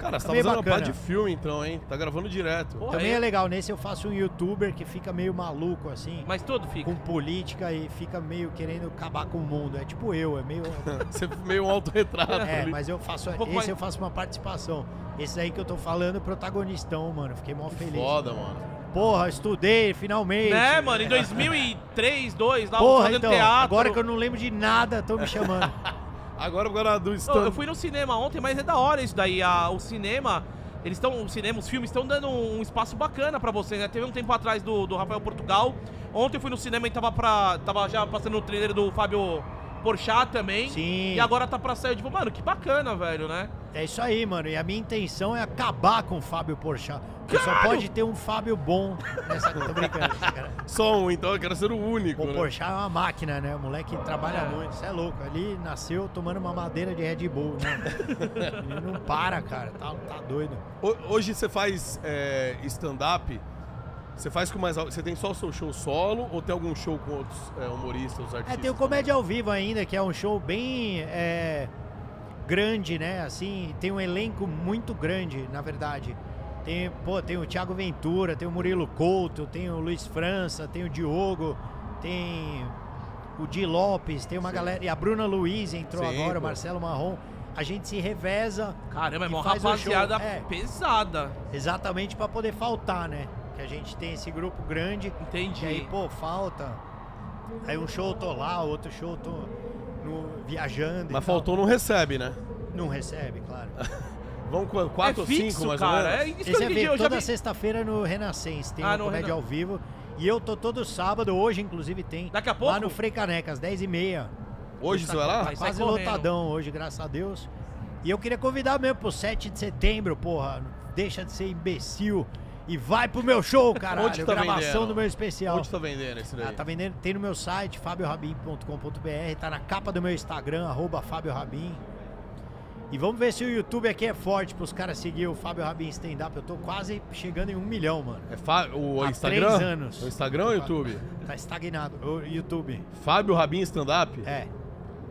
Cara, você tá fazendo uma bacana. parte de filme então, hein? Tá gravando direto. Porra, Também é- é legal, nesse eu faço um youtuber que fica meio maluco, assim, Mas tudo fica. com política e fica meio querendo acabar com o mundo. É tipo eu, é meio. (laughs) Você meio um autorretrato É, ali. mas eu faço. Um esse mais- eu faço uma participação. Esse aí que eu tô falando, protagonistão, mano. Fiquei mó feliz. Foda, mano. Porra, estudei finalmente. Né, mano? Em 2003, 2002, lá Porra, fazendo então, teatro. agora que eu não lembro de nada, tô me chamando. (laughs) Agora, agora do stand. eu fui no cinema ontem, mas é da hora isso daí. A- o cinema, eles estão. O cinema, os filmes estão dando um espaço bacana pra você, né? Teve um tempo atrás do, do Rafael Portugal. Ontem eu fui no cinema e tava pra. Tava já passando o trailer do Fábio Porchat também. Sim. E agora tá pra sair, tipo, mano, que bacana, velho, né? É isso aí, mano. E a minha intenção é acabar com o Fábio Porchat. Porque só pode ter um Fábio bom nessa. (laughs) Tô brincando, cara. Só um, então eu quero ser o único. O né? Porchat é uma máquina, né? O moleque trabalha É. muito. Você é louco. Ali nasceu tomando uma madeira de Red Bull, né? (laughs) Ele não para, cara. Tá, tá doido. Ho- Hoje você faz é, stand-up. Você faz com mais. Você tem só o seu show solo ou tem algum show com outros é, humoristas, artistas? É, tem o Comédia ao Vivo ainda, que é um show bem é, grande, né? Assim, tem um elenco muito grande, na verdade. Tem, pô, tem o Thiago Ventura, tem o Murilo Couto, tem o Luiz França, tem o Diogo, tem o Di Lopes, tem uma Sim. galera. E a Bruna Luiz entrou Sim, agora, o pô. Marcelo Marrom. A gente se reveza Caramba, é uma o rapaziada é. pesada. exatamente pra poder faltar, né? Que a gente tem esse grupo grande. Entendi. E aí, pô, falta. Aí um show eu tô lá, outro show eu tô no, viajando. e Mas tal. faltou, não recebe, né? Não recebe, claro. (laughs) Vamos com quatro é ou fixo, cinco, mais cara. ou É menos? isso Esse é eu, toda vi. sexta-feira no Renascença, tem Ah, um no comédia Rena- ao vivo. E eu tô todo sábado, hoje inclusive tem. Daqui a pouco? Lá no Frei Caneca, às 10h30. Hoje você vai lá? Vai Quase correndo. lotadão hoje, graças a Deus. E eu queria convidar mesmo pro 7 de setembro, porra. Deixa de ser imbecil e vai pro meu show, caralho. Onde tá gravação vendendo? do meu especial. Onde tá vendendo esse daí? Ah, tá vendendo, tem no meu site, fabiorabim.com.br, tá na capa do meu Instagram, arroba. E vamos ver se o YouTube aqui é forte pros caras seguir o Fábio Rabin Stand Up. Eu tô quase chegando em um milhão, mano. É Fá- o Há Instagram? três anos. O Instagram ou o YouTube? Tá estagnado. O YouTube. Fábio Rabin Stand-up? É.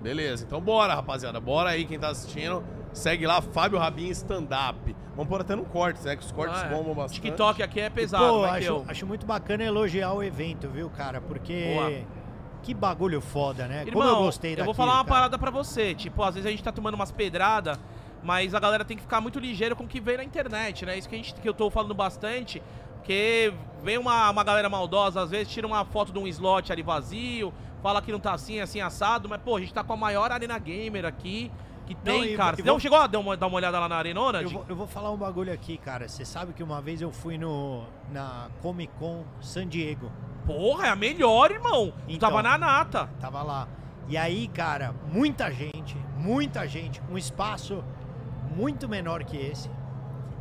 Beleza, então bora, rapaziada. Bora aí, quem tá assistindo. Segue lá, Fábio Rabin Stand-up. Vamos pôr até no corte, né? Que os cortes Ah, é. bombam bastante. TikTok aqui é pesado, Pô, vai ter acho, o- acho muito bacana elogiar o evento, viu, cara? Porque. Boa. Que bagulho foda, né? Irmão, Como eu gostei eu daquilo, vou falar uma cara. parada pra você. Tipo, às vezes a gente tá tomando umas pedradas, mas a galera tem que ficar muito ligeiro com o que vem na internet, né? Isso que, a gente, que eu tô falando bastante. Porque vem uma, uma galera maldosa, às vezes tira uma foto de um slot ali vazio, fala que não tá assim, assim, assado, mas, pô, a gente tá com a maior arena gamer aqui que tem, e- cara. Você vou- não chegou a dar uma, dar uma olhada lá na arenona? Eu vou, eu vou falar um bagulho aqui, cara. Você sabe que uma vez eu fui no na Comic Con San Diego. Porra, é a melhor, irmão. Então. tava na nata. Tava lá. E aí, cara, muita gente, muita gente, um espaço muito menor que esse.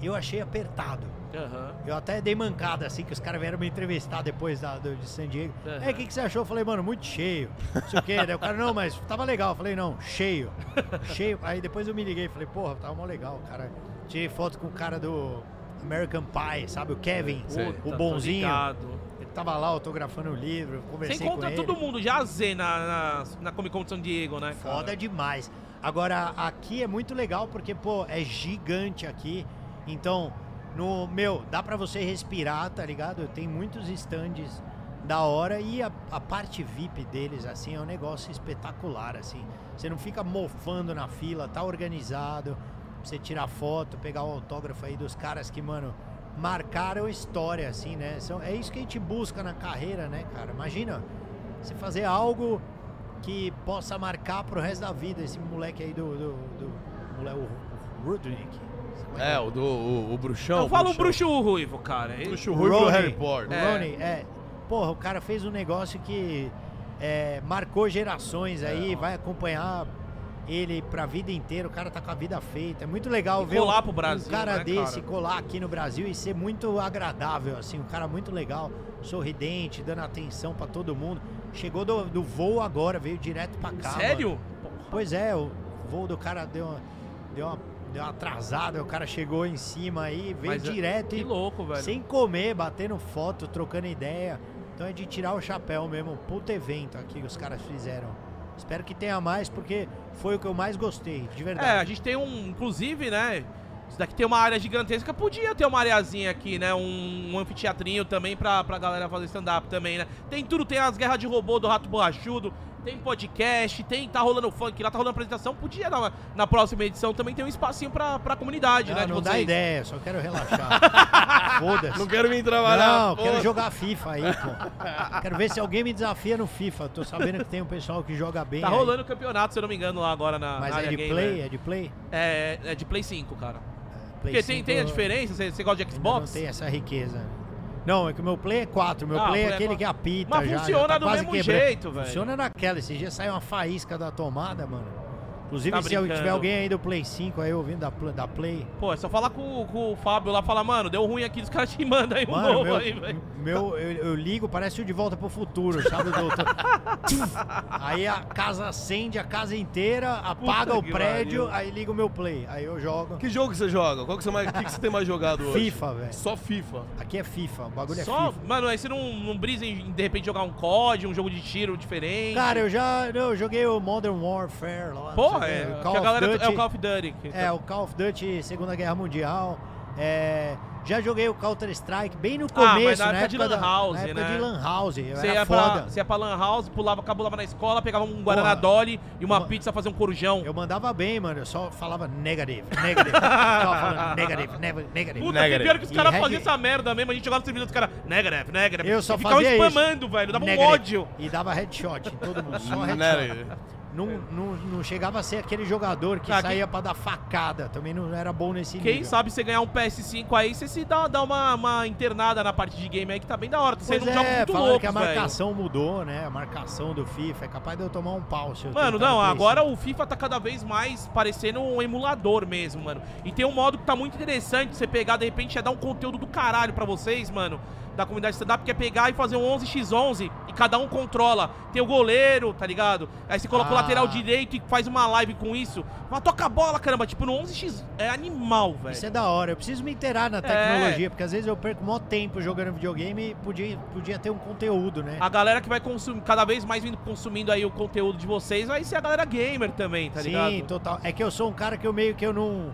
Eu achei apertado. Aham. Eu até dei mancada assim, que os caras vieram me entrevistar depois da, do, de San Diego. Aham. É, o que, que você achou? Eu falei, mano, muito cheio. Não sei o quê. Daí o cara, não, mas tava legal. Eu falei, não, cheio. (laughs) cheio. Aí depois eu me liguei e falei, porra, tava mó legal, cara. Tirei foto com o cara do American Pie, sabe? O Kevin, Sei. o bonzinho. Ele tava lá autografando o livro, Você conversei encontra com todo ele. mundo já Z na, na, na Comic Con de San Diego, né? cara? Foda demais. Agora, aqui é muito legal porque, pô, é gigante aqui. Então, no meu, dá pra você respirar, tá ligado? Tem muitos stands da hora e a, a parte VIP deles, assim, é um negócio espetacular, assim. Você não fica mofando na fila, tá organizado. Você tirar foto, pegar o autógrafo aí dos caras que, mano, marcaram história, assim, né? São, é isso que a gente busca na carreira, né, cara? Imagina você fazer algo que possa marcar pro resto da vida esse moleque aí do. do, do mole- o, o Rudnick. É, o do o, o bruxão. Não fala o bruxo ruivo, cara. Ele- Bruxo ruivo do Ronnie. Harry Potter. O É. Ronnie, é. Porra, o cara fez um negócio que é, marcou gerações aí, É. vai acompanhar ele pra vida inteira. O cara tá com a vida feita. É muito legal E ver colar um, pro Brasil, um cara né, desse cara? colar aqui no Brasil e ser muito agradável, assim. Um cara muito legal, sorridente, dando atenção pra todo mundo. Chegou do, do voo agora, veio direto pra cá. mano. Sério? Pois é, o voo do cara deu uma, deu uma, deu uma atrasada, o cara chegou em cima aí, veio Mas é- direto Que e louco, velho. sem comer, batendo foto, trocando ideia. Então é de tirar o chapéu mesmo. Puta evento aqui que os caras fizeram. Espero que tenha mais, porque foi o que eu mais gostei, de É, a verdade. gente tem um, inclusive, né? Isso daqui tem uma área gigantesca, podia ter uma areazinha aqui, né? Um, um anfiteatrinho também pra, pra galera fazer stand-up também, né? Tem tudo, tem as guerras de robô do Rato Borrachudo, tem podcast, tem, tá rolando funk lá, tá rolando apresentação. Podia na, na próxima edição também ter um espacinho pra, pra comunidade, né? Não, de não dá ideia, só quero relaxar. (laughs) Foda-se. Não quero vir trabalhar. Não, quero jogar FIFA aí, pô. Quero ver se alguém me desafia no FIFA. Tô sabendo que tem um pessoal que joga bem. Tá aí. rolando o campeonato, se eu não me engano, lá agora na, Mas na é área de gamer. play? É de play? É, é de Play 5, cara. Play Porque tem, 5 tem a diferença? Você, você gosta de Xbox? Não tem essa riqueza. Não, é que o meu play é 4. Meu Ah, play é play é aquele quatro. que apita. Mas já, já funciona tá do mesmo quebrando. jeito, velho. Funciona naquela. Esse dia saiu uma faísca da tomada, mano. Inclusive, Tá se brincando. tiver alguém aí do Play 5 aí ouvindo da, da Play. Pô, é só falar com, com o Fábio lá, falar, mano, deu ruim aqui, os caras te mandam aí um Mano, novo meu, aí, velho. meu eu, eu ligo, parece o De Volta pro Futuro, sabe, doutor? (laughs) aí a casa acende a casa inteira, apaga o que prédio, pariu. aí liga o meu Play. Aí eu jogo. Que jogo você joga? Qual que você, mais, que que você tem mais jogado hoje? FIFA, velho. Só FIFA. Aqui é FIFA, o bagulho Só, é FIFA. mano, aí você não, não brisa em, de repente, jogar um COD, um jogo de tiro diferente? Cara, eu já não, eu joguei o Modern Warfare lá. Porra, não é, Call galera é o Duty. Call of Duty. É, o Call of Duty Segunda Guerra Mundial. É, já joguei o Counter Strike bem no Ah, começo, na na época de época Lan da- House, na época né? de Lan House. Eu Você era ia, foda. pra, você ia pra Lan House, pulava, cabulava na escola, pegava um Guaraná. Dolly e uma Uma- pizza, fazer um corujão. Eu mandava bem, mano. Eu só falava negative, negative. eu tava falando (laughs) negative, negative. Puta, que Negative. pior que os caras faziam essa merda mesmo. A gente jogava no servidor dos caras, negative, negative. Eu só e ficava fazia isso. spamando, velho. Dava um Negative. ódio. E dava headshot em todo mundo, só headshot. Não, não, não chegava a ser aquele jogador que Ah, saía pra dar facada. Também não era bom nesse Quem nível. sabe você ganhar um PS5 aí, você se dá, dá uma, uma internada na parte de game aí que tá bem da hora. Tá Pois um jogo é, muito falaram louco, que a velho. marcação mudou, né? A marcação do FIFA. É capaz de eu tomar um pau se eu Mano, não, agora 5. o FIFA tá cada vez mais parecendo um emulador mesmo, mano. E tem um modo que tá muito interessante, você pegar, de repente, é dar um conteúdo do caralho pra vocês, mano, da comunidade stand-up, que é pegar e fazer um 11x11 e cada um controla. Tem o goleiro, tá ligado? Aí você coloca o Ah. lateral direito e faz uma live com isso. Mas toca a bola, caramba, tipo, no 11x é animal, velho. Isso é da hora. Eu preciso me inteirar na tecnologia, porque às vezes eu perco maior tempo jogando videogame e podia, podia ter um conteúdo, né? A galera que vai consumir, cada vez mais vindo consumindo aí o conteúdo de vocês, vai ser a galera gamer também, tá Sim, ligado? total. É que eu sou um cara que eu meio que eu não.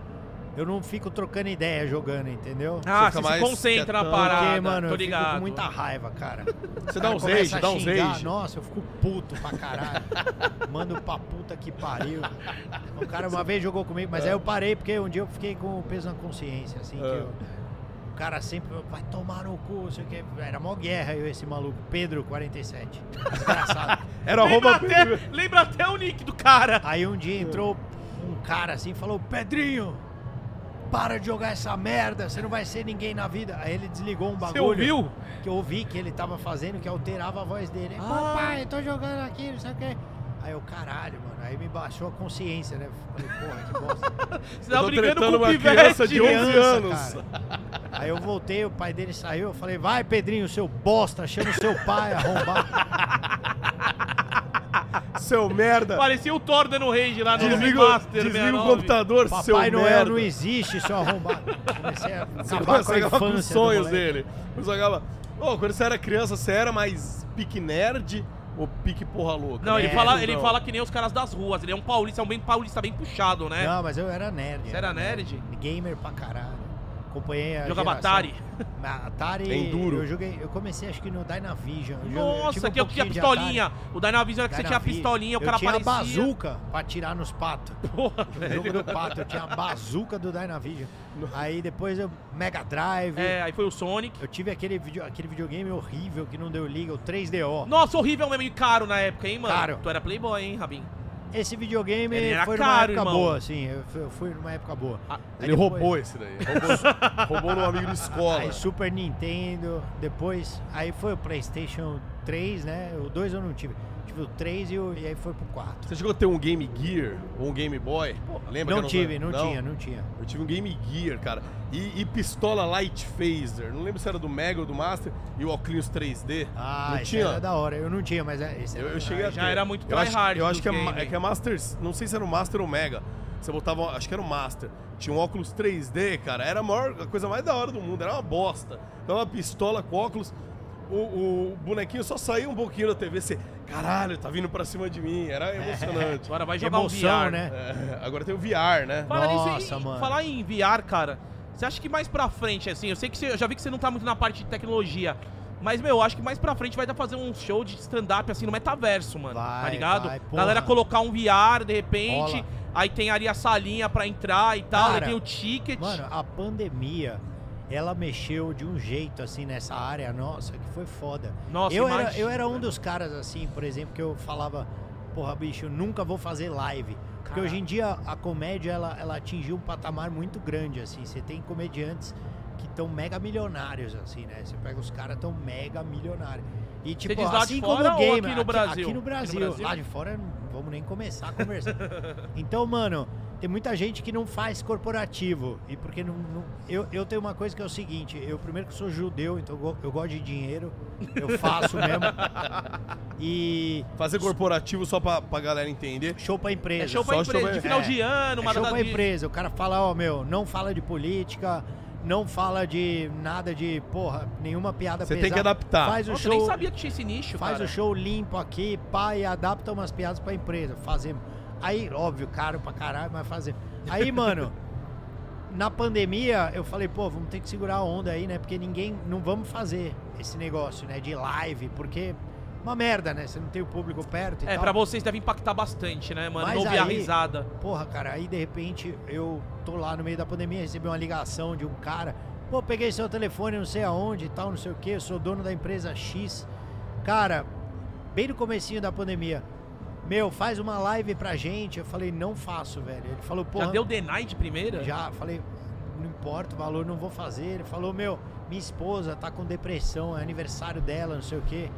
Eu não fico trocando ideia jogando, entendeu? Ah, Você você se concentra na parada, Porque, mano, tô eu fico ligado. com muita raiva, cara. Você dá cara uns começa rage, dá uns xingar, rage. Nossa, eu fico puto pra caralho. (laughs) Mando pra puta que pariu. O cara uma vez jogou comigo, mas aí eu parei porque um dia eu fiquei com o peso na consciência, assim, que É. eu- o cara sempre vai tomar no cu, não sei o que. Era mó guerra eu, esse maluco. Pedro, 47. Desgraçado. (laughs) Era Lembra arroba... até, lembra até o nick do cara. Aí um dia entrou um cara assim e falou: Pedrinho, para de jogar essa merda, você não vai ser ninguém na vida. Aí ele desligou um Você bagulho. ouviu? Que eu ouvi que ele tava fazendo, que alterava a voz dele. Pô, Ah. pai, eu tô jogando aqui, não sei o que. Aí eu, caralho, mano. Aí me baixou a consciência, né? Falei, porra, que bosta. (laughs) Você tá brigando com uma pivete. criança de 11 Criança, anos. cara. (laughs) Aí eu voltei, o pai dele saiu. Eu falei, vai, Pedrinho, seu bosta, chama o seu pai, arrombado. (laughs) Seu merda. Parecia o Thor dando rage lá no Desliga, Master desliga o 69. computador, seu Papai Noel merda. não existe, seu arrombado. Comecei a Você acabar com a com infância os sonhos dele. Você acaba... Ô, quando você era criança, você era mais pique nerd ou pique porra louca? Não, ele, É, fala, ele não. fala que nem os caras das ruas. Ele é um paulista, é um bem paulista bem puxado, né? Não, mas eu era nerd. Você era nerd? Gamer pra caralho. Acompanhei a Jogava geração. Atari. Atari, Enduro. eu joguei, eu comecei acho que no Dynavision. Eu joguei- eu Nossa, um que eu tinha pistolinha. O Dynavision era que você tinha a Dynavision. pistolinha, o eu cara tinha aparecia. bazuca pra atirar nos patos. (laughs) Porra, O jogo do pato, eu tinha a bazuca do Dynavision. Aí depois eu Mega Drive. É, aí foi o Sonic. Eu tive aquele, video, aquele videogame horrível que não deu liga, o 3DO. Nossa, horrível mesmo e caro na época, hein, mano? Caro. Tu era playboy, hein, Rabin? Esse videogame Ele era foi caro, numa época irmão. boa, assim. Eu fui, numa época boa. Ah, Ele depois- roubou esse daí. Roubou, (laughs) roubou amigo de escola. Aí Super Nintendo, depois, aí foi o Playstation 3, né? O 2 eu não tive. Tive o 3 e, o, e aí foi pro 4. Você chegou a ter um Game Gear ou um Game Boy? Lembra Não que tive, não, não tinha, não tinha. Eu tive um Game Gear, cara. E, e pistola Light Phaser. Não lembro se era do Mega ou do Master. E o óculos 3D. Ah, não tinha? era da hora. Eu não tinha, mas é- esse Eu, era eu cheguei a já ter. era muito eu acho, tryhard eu acho que é, é que é Master. Não sei se era o Master ou Mega. Você botava. Acho que era o Master. Tinha um óculos 3D, cara. Era a, maior, a coisa mais da hora do mundo. Era uma bosta. Então uma pistola com óculos. O, o bonequinho só saía um pouquinho da TV. Você caralho, tá vindo pra cima de mim. Era emocionante. Agora vai jogar Emoção, um VR. né? É, agora tem o VR, né? Fala nisso Nossa, aí, mano. falar em VR, cara. Você acha que mais pra frente, assim, eu sei que você, eu já vi que você não tá muito na parte de tecnologia. Mas, meu, eu acho que mais pra frente vai dar pra fazer um show de stand-up, assim, no metaverso, mano. tá Vai, ligado? vai. Galera colocar um VR, de repente, Rola. aí tem ali a salinha pra entrar e tal, aí Cara, tem o ticket. Mano, a pandemia, ela mexeu de um jeito, assim, nessa área nossa, que foi foda. Nossa, eu, era, eu era um dos caras, assim, por exemplo, que eu falava, porra, bicho, eu nunca vou fazer live. Porque Caraca. hoje em dia a comédia, ela, ela atingiu um patamar muito grande, assim. Você tem comediantes que estão mega milionários, assim, né? Você pega os caras tão mega milionários. E tipo, assim como o game, aqui no Brasil? Aqui no Brasil. Brasil? Lá de fora, não vamos nem começar a conversar. (laughs) então, mano, tem muita gente que não faz corporativo. E porque não. não- eu, eu tenho uma coisa que é o seguinte: eu, primeiro, que sou judeu, então eu, eu gosto de dinheiro. Eu faço mesmo. (laughs) E. Fazer corporativo só pra, pra galera entender. Show pra empresa. É show pra só empresa, show- de final é, de ano, uma É show pra de... empresa. O cara fala, ó, meu, não fala de política, não fala de nada de, porra, nenhuma piada Você pesada. tem que adaptar. Faz o Nossa, eu nem show, sabia que tinha esse nicho, faz cara. o show limpo aqui, pá, e adapta umas piadas pra empresa. Fazemos. Aí, óbvio, caro pra caralho, mas fazemos. Aí, mano, (laughs) na pandemia, eu falei, pô, vamos ter que segurar a onda aí, né? Porque ninguém, não vamos fazer esse negócio, né, de live, porque uma merda, né? Você não tem o público perto e É, tal. pra vocês deve impactar bastante, né, mano? Mas não ouvir a risada. Porra, cara, aí de repente eu tô lá no meio da pandemia, recebi uma ligação de um cara. Pô, peguei seu telefone não sei aonde e tal, não sei o que, eu sou dono da empresa X. Cara, bem no comecinho da pandemia, meu, faz uma live pra gente. Eu falei, não faço, velho. Ele falou, pô. Já deu deny de primeira? Já, falei, não importa o valor, não vou fazer. Ele falou, meu, minha esposa tá com depressão, é aniversário dela, não sei o quê.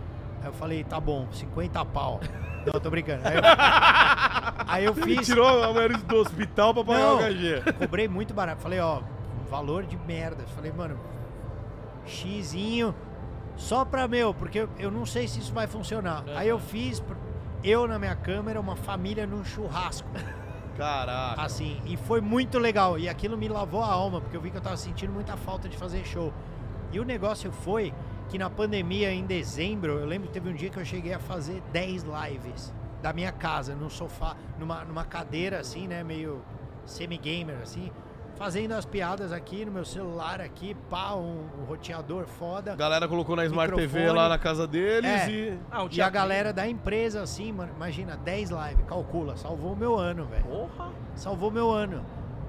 Aí eu falei, tá bom, 50 pau. (laughs) Não, eu tô brincando. Aí eu, (laughs) aí eu Ele fiz. tirou a mulher do hospital pra pagar Não. o HG. Cobrei muito barato. Falei, ó, valor de merda. Falei, mano, xizinho só pra meu, porque eu, não sei se isso vai funcionar. Aí eu fiz, eu na minha câmera, uma família num churrasco, Caraca. assim, e foi muito legal. E aquilo me lavou a alma, porque eu vi que eu tava sentindo muita falta de fazer show. E o negócio foi que na pandemia, em dezembro, eu lembro que teve um dia que eu cheguei a fazer 10 lives da minha casa, num sofá, numa, numa cadeira assim, né, meio semi-gamer assim, fazendo as piadas aqui no meu celular aqui, pá, um, um roteador foda. A galera colocou na Smart TV Microfone. lá na casa deles É. e. Ah, um E a galera da empresa, assim, mano, imagina, 10 lives, calcula, salvou o meu ano, velho. Porra. Salvou meu ano.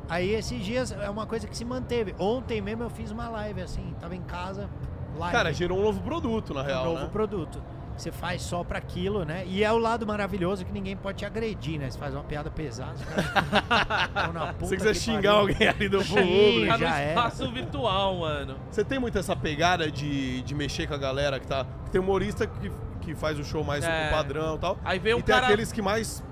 Aí esses dias é uma coisa que se manteve. Ontem mesmo eu fiz uma live, assim, tava em casa, live. Cara, gerou um novo produto, na um real. novo né? produto. Você faz só pra aquilo, né? E é o lado maravilhoso que ninguém pode te agredir, né? Você faz uma piada pesada. Se (laughs) puta você quiser xingar pariu. alguém ali do público. Tá no já era. espaço virtual, mano. Você tem muito essa pegada de, de mexer com a galera que tá. que tem humorista que, que faz o show mais É. padrão e tal. Aí vem um e tem cara- aqueles que mais.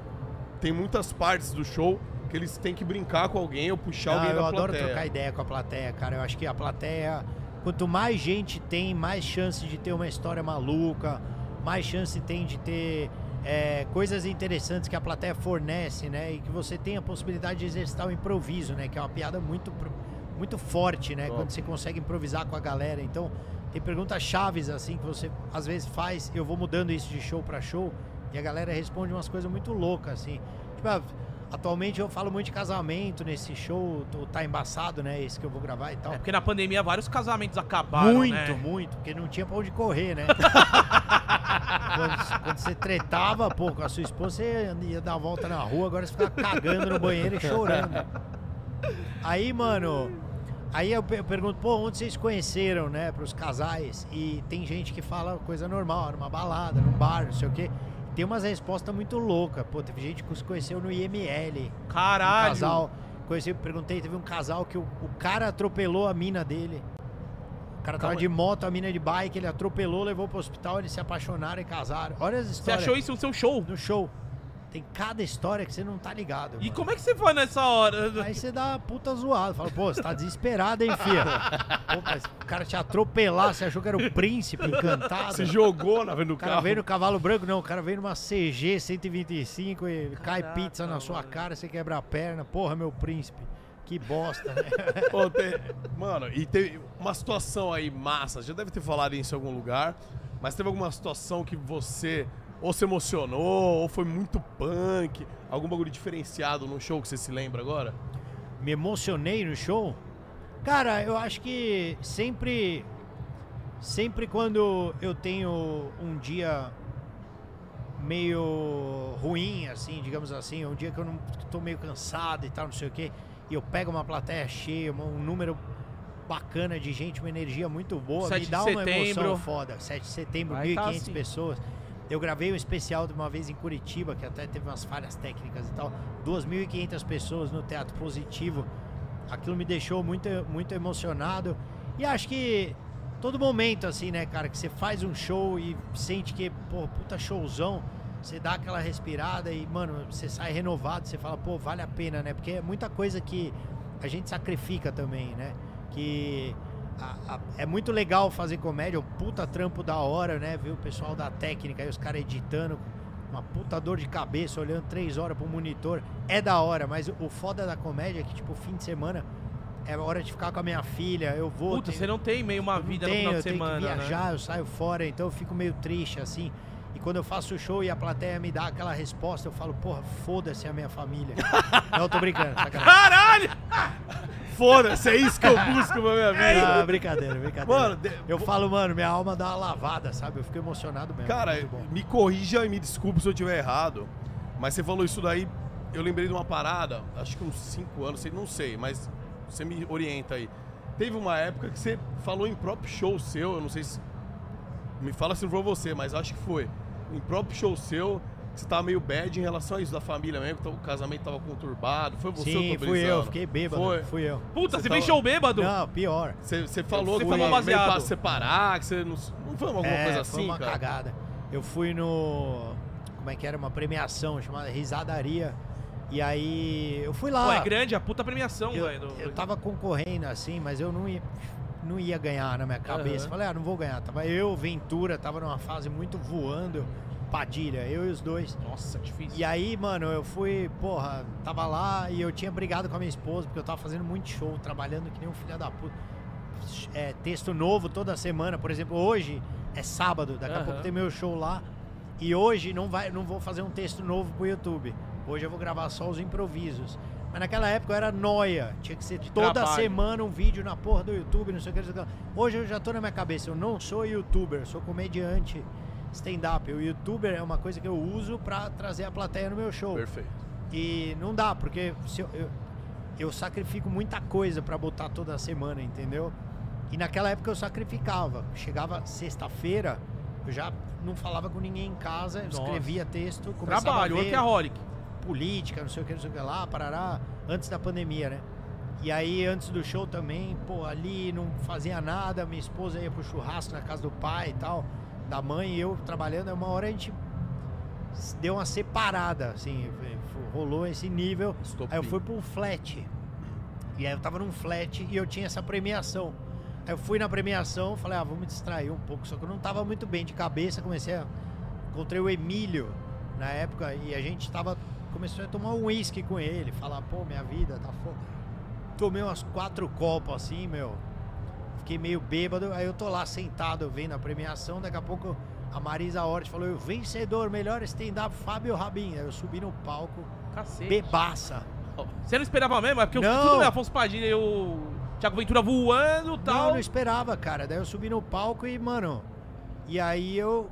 Tem muitas partes do show que eles têm que brincar com alguém ou puxar Ah, alguém eu da adoro plateia. trocar ideia com a plateia, cara. Eu acho que a plateia, quanto mais gente tem, mais chance de ter uma história maluca, mais chance tem de ter é, coisas interessantes que a plateia fornece, né? E que você tem a possibilidade de exercitar o improviso, né? Que é uma piada muito, muito forte, né? Top. Quando você consegue improvisar com a galera. Então, tem perguntas chaves, assim, que você às vezes faz. Eu vou mudando isso de show pra show e a galera responde umas coisas muito loucas, assim. Tipo, ah, Atualmente eu falo muito de casamento nesse show, tá embaçado, né? Esse que eu vou gravar e tal. É porque na pandemia vários casamentos acabaram, muito, né? muito, porque não tinha pra onde correr, né? (laughs) quando, quando você tretava, pô, com a sua esposa, você ia dar volta na rua, agora você fica cagando no banheiro e chorando. Aí, mano, aí eu, pe- eu pergunto, pô, onde vocês conheceram, né, pros casais? E tem gente que fala coisa normal, numa balada, num bar, não sei o quê. Tem umas respostas muito loucas. Pô, teve gente que se conheceu no IML. Um Caralho. casal. Conheci, perguntei, teve um casal que o, o cara atropelou a mina dele. O cara tava Calma de moto, a mina de bike, ele atropelou, levou pro hospital, eles se apaixonaram e casaram. Olha as Você histórias. achou isso no seu show? No show. Tem cada história que você não tá ligado. E mano. como é que você foi nessa hora? Aí você dá uma puta zoada. Fala, pô, você tá desesperado, hein, filha? (laughs) Pô, mas o cara te atropelar, você achou que era o príncipe encantado. Se jogou na frente do O cara carro. veio no cavalo branco, não, o cara veio numa CG 125 e cai Caraca, pizza na sua mano. cara, você quebra a perna. Porra, meu príncipe. Que bosta, né? (laughs) Pô, tem- Mano, e teve uma situação aí massa, já deve ter falado isso em algum lugar, mas teve alguma situação que você Ou se emocionou, ou foi muito punk? Algum bagulho diferenciado no show que você se lembra agora? Me emocionei no show? Cara, eu acho que sempre. Sempre quando eu tenho um dia meio ruim, assim, digamos assim, um dia que eu não tô meio cansado e tal, não sei o quê, e eu pego uma plateia cheia, um número bacana de gente, uma energia muito boa, 7 me dá uma setembro. emoção foda. 7 de setembro, Vai tá 1.500 assim. pessoas. Eu gravei um especial de uma vez em Curitiba, que até teve umas falhas técnicas e tal. 2.500 pessoas no Teatro Positivo. Aquilo me deixou muito, muito emocionado. E acho que todo momento, assim, né, cara, que você faz um show e sente que, pô, puta showzão, você dá aquela respirada e, mano, você sai renovado, você fala, pô, vale a pena, né? Porque é muita coisa que a gente sacrifica também, né? Que a- a- é muito legal fazer comédia, um puta trampo da hora, né? Ver o pessoal da técnica aí, os caras editando, uma puta dor de cabeça, olhando três horas pro monitor. É da hora, mas o foda da comédia é que, tipo, fim de semana é hora de ficar com a minha filha, eu vou. Puta, tenho- você não tem meio uma eu vida tenho, no final eu de tenho semana, que né? viajar, eu saio fora, então eu fico meio triste, assim. Quando eu faço o show e a plateia me dá aquela resposta, eu falo, porra, foda-se a minha família. não, eu tô brincando, (laughs) sacanagem. Caralho! Foda-se, é isso que eu busco pra minha vida. Ah, brincadeira, brincadeira. Mano, de- eu falo, mano, minha alma dá uma lavada, sabe? Eu fico emocionado mesmo. Cara, me corrija e me desculpe se eu estiver errado, mas você falou isso daí, eu lembrei de uma parada, acho que uns 5 anos, sei- não sei, mas você me orienta aí. Teve uma época que você falou em próprio show seu, eu não sei se. Me fala se não foi você, mas acho que foi. Em próprio show seu, que você tava meio bad em relação a isso da família mesmo, que o casamento tava conturbado. Foi você Sim, fui eu, fiquei bêbado. Foi. Fui eu. Puta, Você você fez tava- show bêbado? Não, pior. Você, você falou Você que falou foi meio baseado. pra separar, que você não. Não foi alguma é, coisa foi assim, uma cara? cagada. Eu fui no. Como é que era? Uma premiação chamada Risadaria. E aí eu fui lá. Pô, é grande a puta premiação, eu, velho. eu tava concorrendo assim, mas eu não ia, não ia ganhar na minha cabeça. Aham. Falei, ah, não vou ganhar. Tava eu, Ventura, tava numa fase muito voando. Padilha, eu e os dois. Nossa, difícil. E aí, mano, eu fui, porra, tava lá e eu tinha brigado com a minha esposa, porque eu tava fazendo muito show, trabalhando que nem um filho da puta. É, texto novo toda semana, por exemplo, hoje é sábado, daqui a Aham. pouco tem meu show lá. E hoje não, vai, não vou fazer um texto novo pro YouTube. Hoje eu vou gravar só os improvisos. Mas naquela época eu era noia. Tinha que ser toda trabalho. semana um vídeo na porra do YouTube, não sei o que. Hoje eu já tô na minha cabeça, eu não sou youtuber, sou comediante stand-up. O youtuber é uma coisa que eu uso pra trazer a plateia no meu show. Perfeito. E não dá, porque se eu, eu, eu sacrifico muita coisa pra botar toda semana, entendeu? E naquela época eu sacrificava. Chegava sexta-feira, eu já não falava com ninguém em casa, Nossa. escrevia texto, começava Trabalho, a ver workaholic. Política, não sei o que, não sei o que lá, parará, antes da pandemia, né? E aí, antes do show também, pô, ali não fazia nada, minha esposa ia pro churrasco na casa do pai e tal, da mãe, e eu trabalhando, aí uma hora a gente deu uma separada, assim, rolou esse nível. Estopim. Aí eu fui pra um flat. E aí eu tava num flat e eu tinha essa premiação. Aí eu fui na premiação, falei, ah, vamos me distrair um pouco. Só que eu não tava muito bem de cabeça, comecei a. Encontrei o Emílio na época e a gente tava. Começou a tomar um uísque com ele, falar, pô, minha vida tá foda. Tomei umas quatro copos assim, meu. Fiquei meio bêbado, aí eu tô lá sentado vendo a premiação, daqui a pouco a Marisa Hort falou, o vencedor, melhor stand-up, Fábio Rabin. Aí eu subi no palco, Cacete. bebaça. Você não esperava mesmo? É porque Não. o tudo Afonso Padilha e o Thiago Ventura voando e Não, tal. não esperava, cara. Daí eu subi no palco e, mano. E aí eu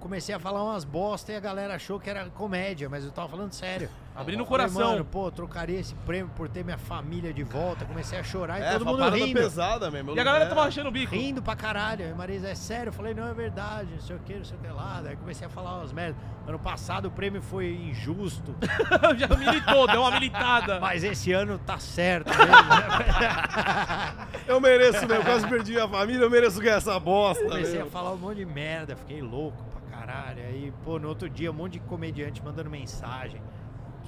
comecei a falar umas bosta e a galera achou que era comédia, mas eu tava falando sério. Abrindo o coração. mano, pô, trocaria esse prêmio por ter minha família de volta. Comecei a chorar e É, todo mundo rindo. pesada mesmo. E a galera é. tava achando o bico. Rindo pra caralho. Aí Marisa, é sério? Eu falei, não, é verdade, não sei o que, não sei o que lá. Daí comecei a falar umas merdas. Ano passado o prêmio foi injusto, (laughs) Já militou, deu uma militada. mas esse ano tá certo. mesmo. (laughs) Eu mereço mesmo, quase perdi a família, eu mereço ganhar essa bosta. Comecei a mesmo. falar um monte de merda, fiquei louco caralho. Aí, pô, no outro dia, um monte de comediante mandando mensagem.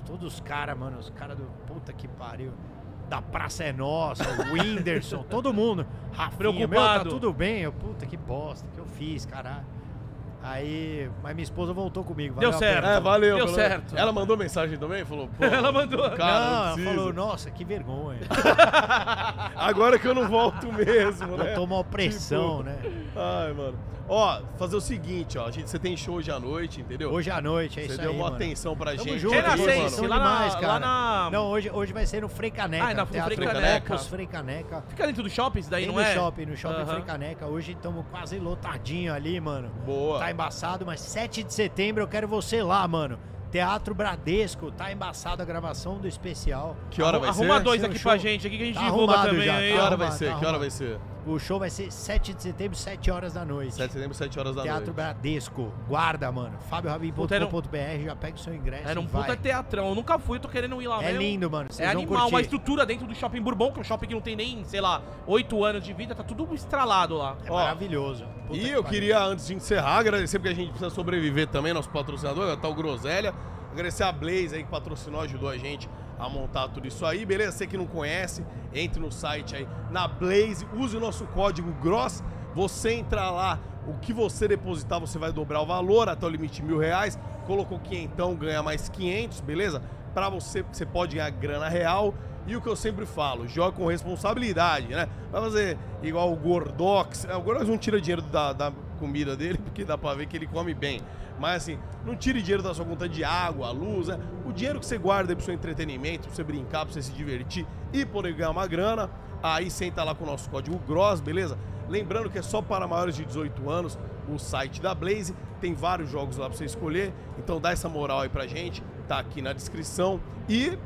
Todos os caras, mano, os caras do puta que pariu. Da Praça é Nossa, o Whindersson, (laughs) todo mundo. Rafinha, meu, tá Preocupado. tudo bem? Eu, puta que bosta que eu fiz, caralho. Aí, mas minha esposa voltou comigo. Deu certo. É, valeu. Deu pelo- certo. Ela mandou mensagem também? Falou, pô. Ela mandou. Cara, não, não ela falou, nossa, que vergonha. (laughs) Agora que eu não volto mesmo, né? Botou uma opressão, Tipo, né? Ai, mano. Ó, fazer o seguinte, ó. A gente, você tem show hoje à noite, entendeu? Hoje à noite, é Você isso deu aí, uma mano. atenção pra Tamo gente. junto, mano. lá na- demais, cara. lá na- Não, hoje, hoje vai ser no Frei Caneca. Ah, ainda no Teatro Frei Caneca. Opus Frei Caneca. Fica dentro do shopping, isso daí Tem não no é? shopping, no shopping Aham. Frei Caneca. Hoje estamos quase lotadinho ali, mano. Boa. Tá embaçado, mas 7 de setembro eu quero você lá, mano. Teatro Bradesco, tá embaçado a gravação do especial. Que hora vai Arruma ser? dois Ser um aqui show. pra gente, aqui que a gente Tá divulga também já, aí. Que tá hora vai ser? tá Que hora vai ser? O show vai ser 7 de setembro, 7 horas da noite. 7 de setembro, 7 horas da Teatro noite. Bradesco. Guarda, mano. FábioRabin.com.br, já pega o seu ingresso Era um e vai. puta teatrão. Eu nunca fui, eu tô querendo ir lá É mesmo. lindo, mano. É Vocês vão animal, uma curtir. estrutura dentro do Shopping Bourbon, que é um shopping que não tem nem, sei lá, 8 anos de vida, tá tudo estralado lá. É Ó, maravilhoso. Puta E que eu pariu. queria, antes de encerrar, agradecer, porque a gente precisa sobreviver também, nosso patrocinador, tá o Groselha. Agradecer a Blaze aí que patrocinou, ajudou a gente a montar tudo isso aí, beleza? Você que não conhece, entre no site aí, na Blaze, use o nosso código GROSS. Você entra lá, o que você depositar, você vai dobrar o valor até o limite de mil reais. Colocou quinhentão, ganha mais 500, beleza? Pra você, você pode ganhar grana real. E o que eu sempre falo, joga com responsabilidade, né? Vai fazer igual o Gordox. É, O Gordox não tira dinheiro da, da comida dele, (laughs) porque dá pra ver que ele come bem. Mas assim, não tire dinheiro da sua conta de água, luz, né? O dinheiro que você guarda pro seu entretenimento, pra você brincar, pra você se divertir e poder ganhar uma grana, aí senta lá com o nosso código GROSS, beleza? Lembrando que é só para maiores de 18 anos o site da Blaze, tem vários jogos lá pra você escolher, então dá essa moral aí pra gente, tá aqui na descrição. E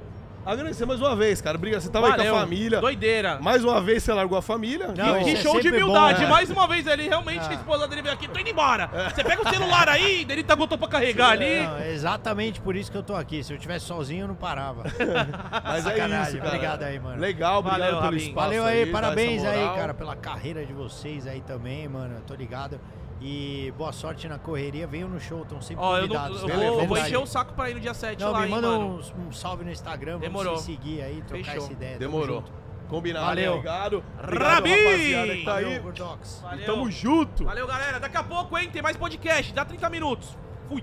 agradecer mais uma vez, cara. Obrigado, você tava aí Valeu. com a família. Doideira. Mais uma vez você largou a família. Não, que isso é show de sempre bom, humildade. né? Mais uma vez ele realmente, Ah. a esposa dele veio aqui, tô indo embora. Você pega o celular aí, dele tá botou pra carregar ali. Não, é exatamente por isso que eu tô aqui. Se eu tivesse sozinho, eu não parava. (laughs) Mas é Sacanagem. isso, cara. Obrigado aí, mano. Legal, obrigado Valeu, pelo Rabin. espaço Valeu aí, dá parabéns aí, moral. cara, pela carreira de vocês aí também, mano. Eu tô ligado. E boa sorte na correria. Venham no show, estão sempre Ó, eu, não, convidados. eu vou, eu vou Verdade. encher o saco pra ir no dia 7 Não, lá, me hein, manda mano. um, um salve no Instagram, Demorou. vamos se seguir aí, trocar Fechou. essa ideia. Tamo Demorou. junto. Combinado, Valeu. obrigado. Obrigado, Rabin! rapaziada que tá aí. Valeu, Gordox. Valeu. E tamo junto. Valeu, galera. Daqui a pouco, hein, tem mais podcast. Dá 30 minutos. Fui.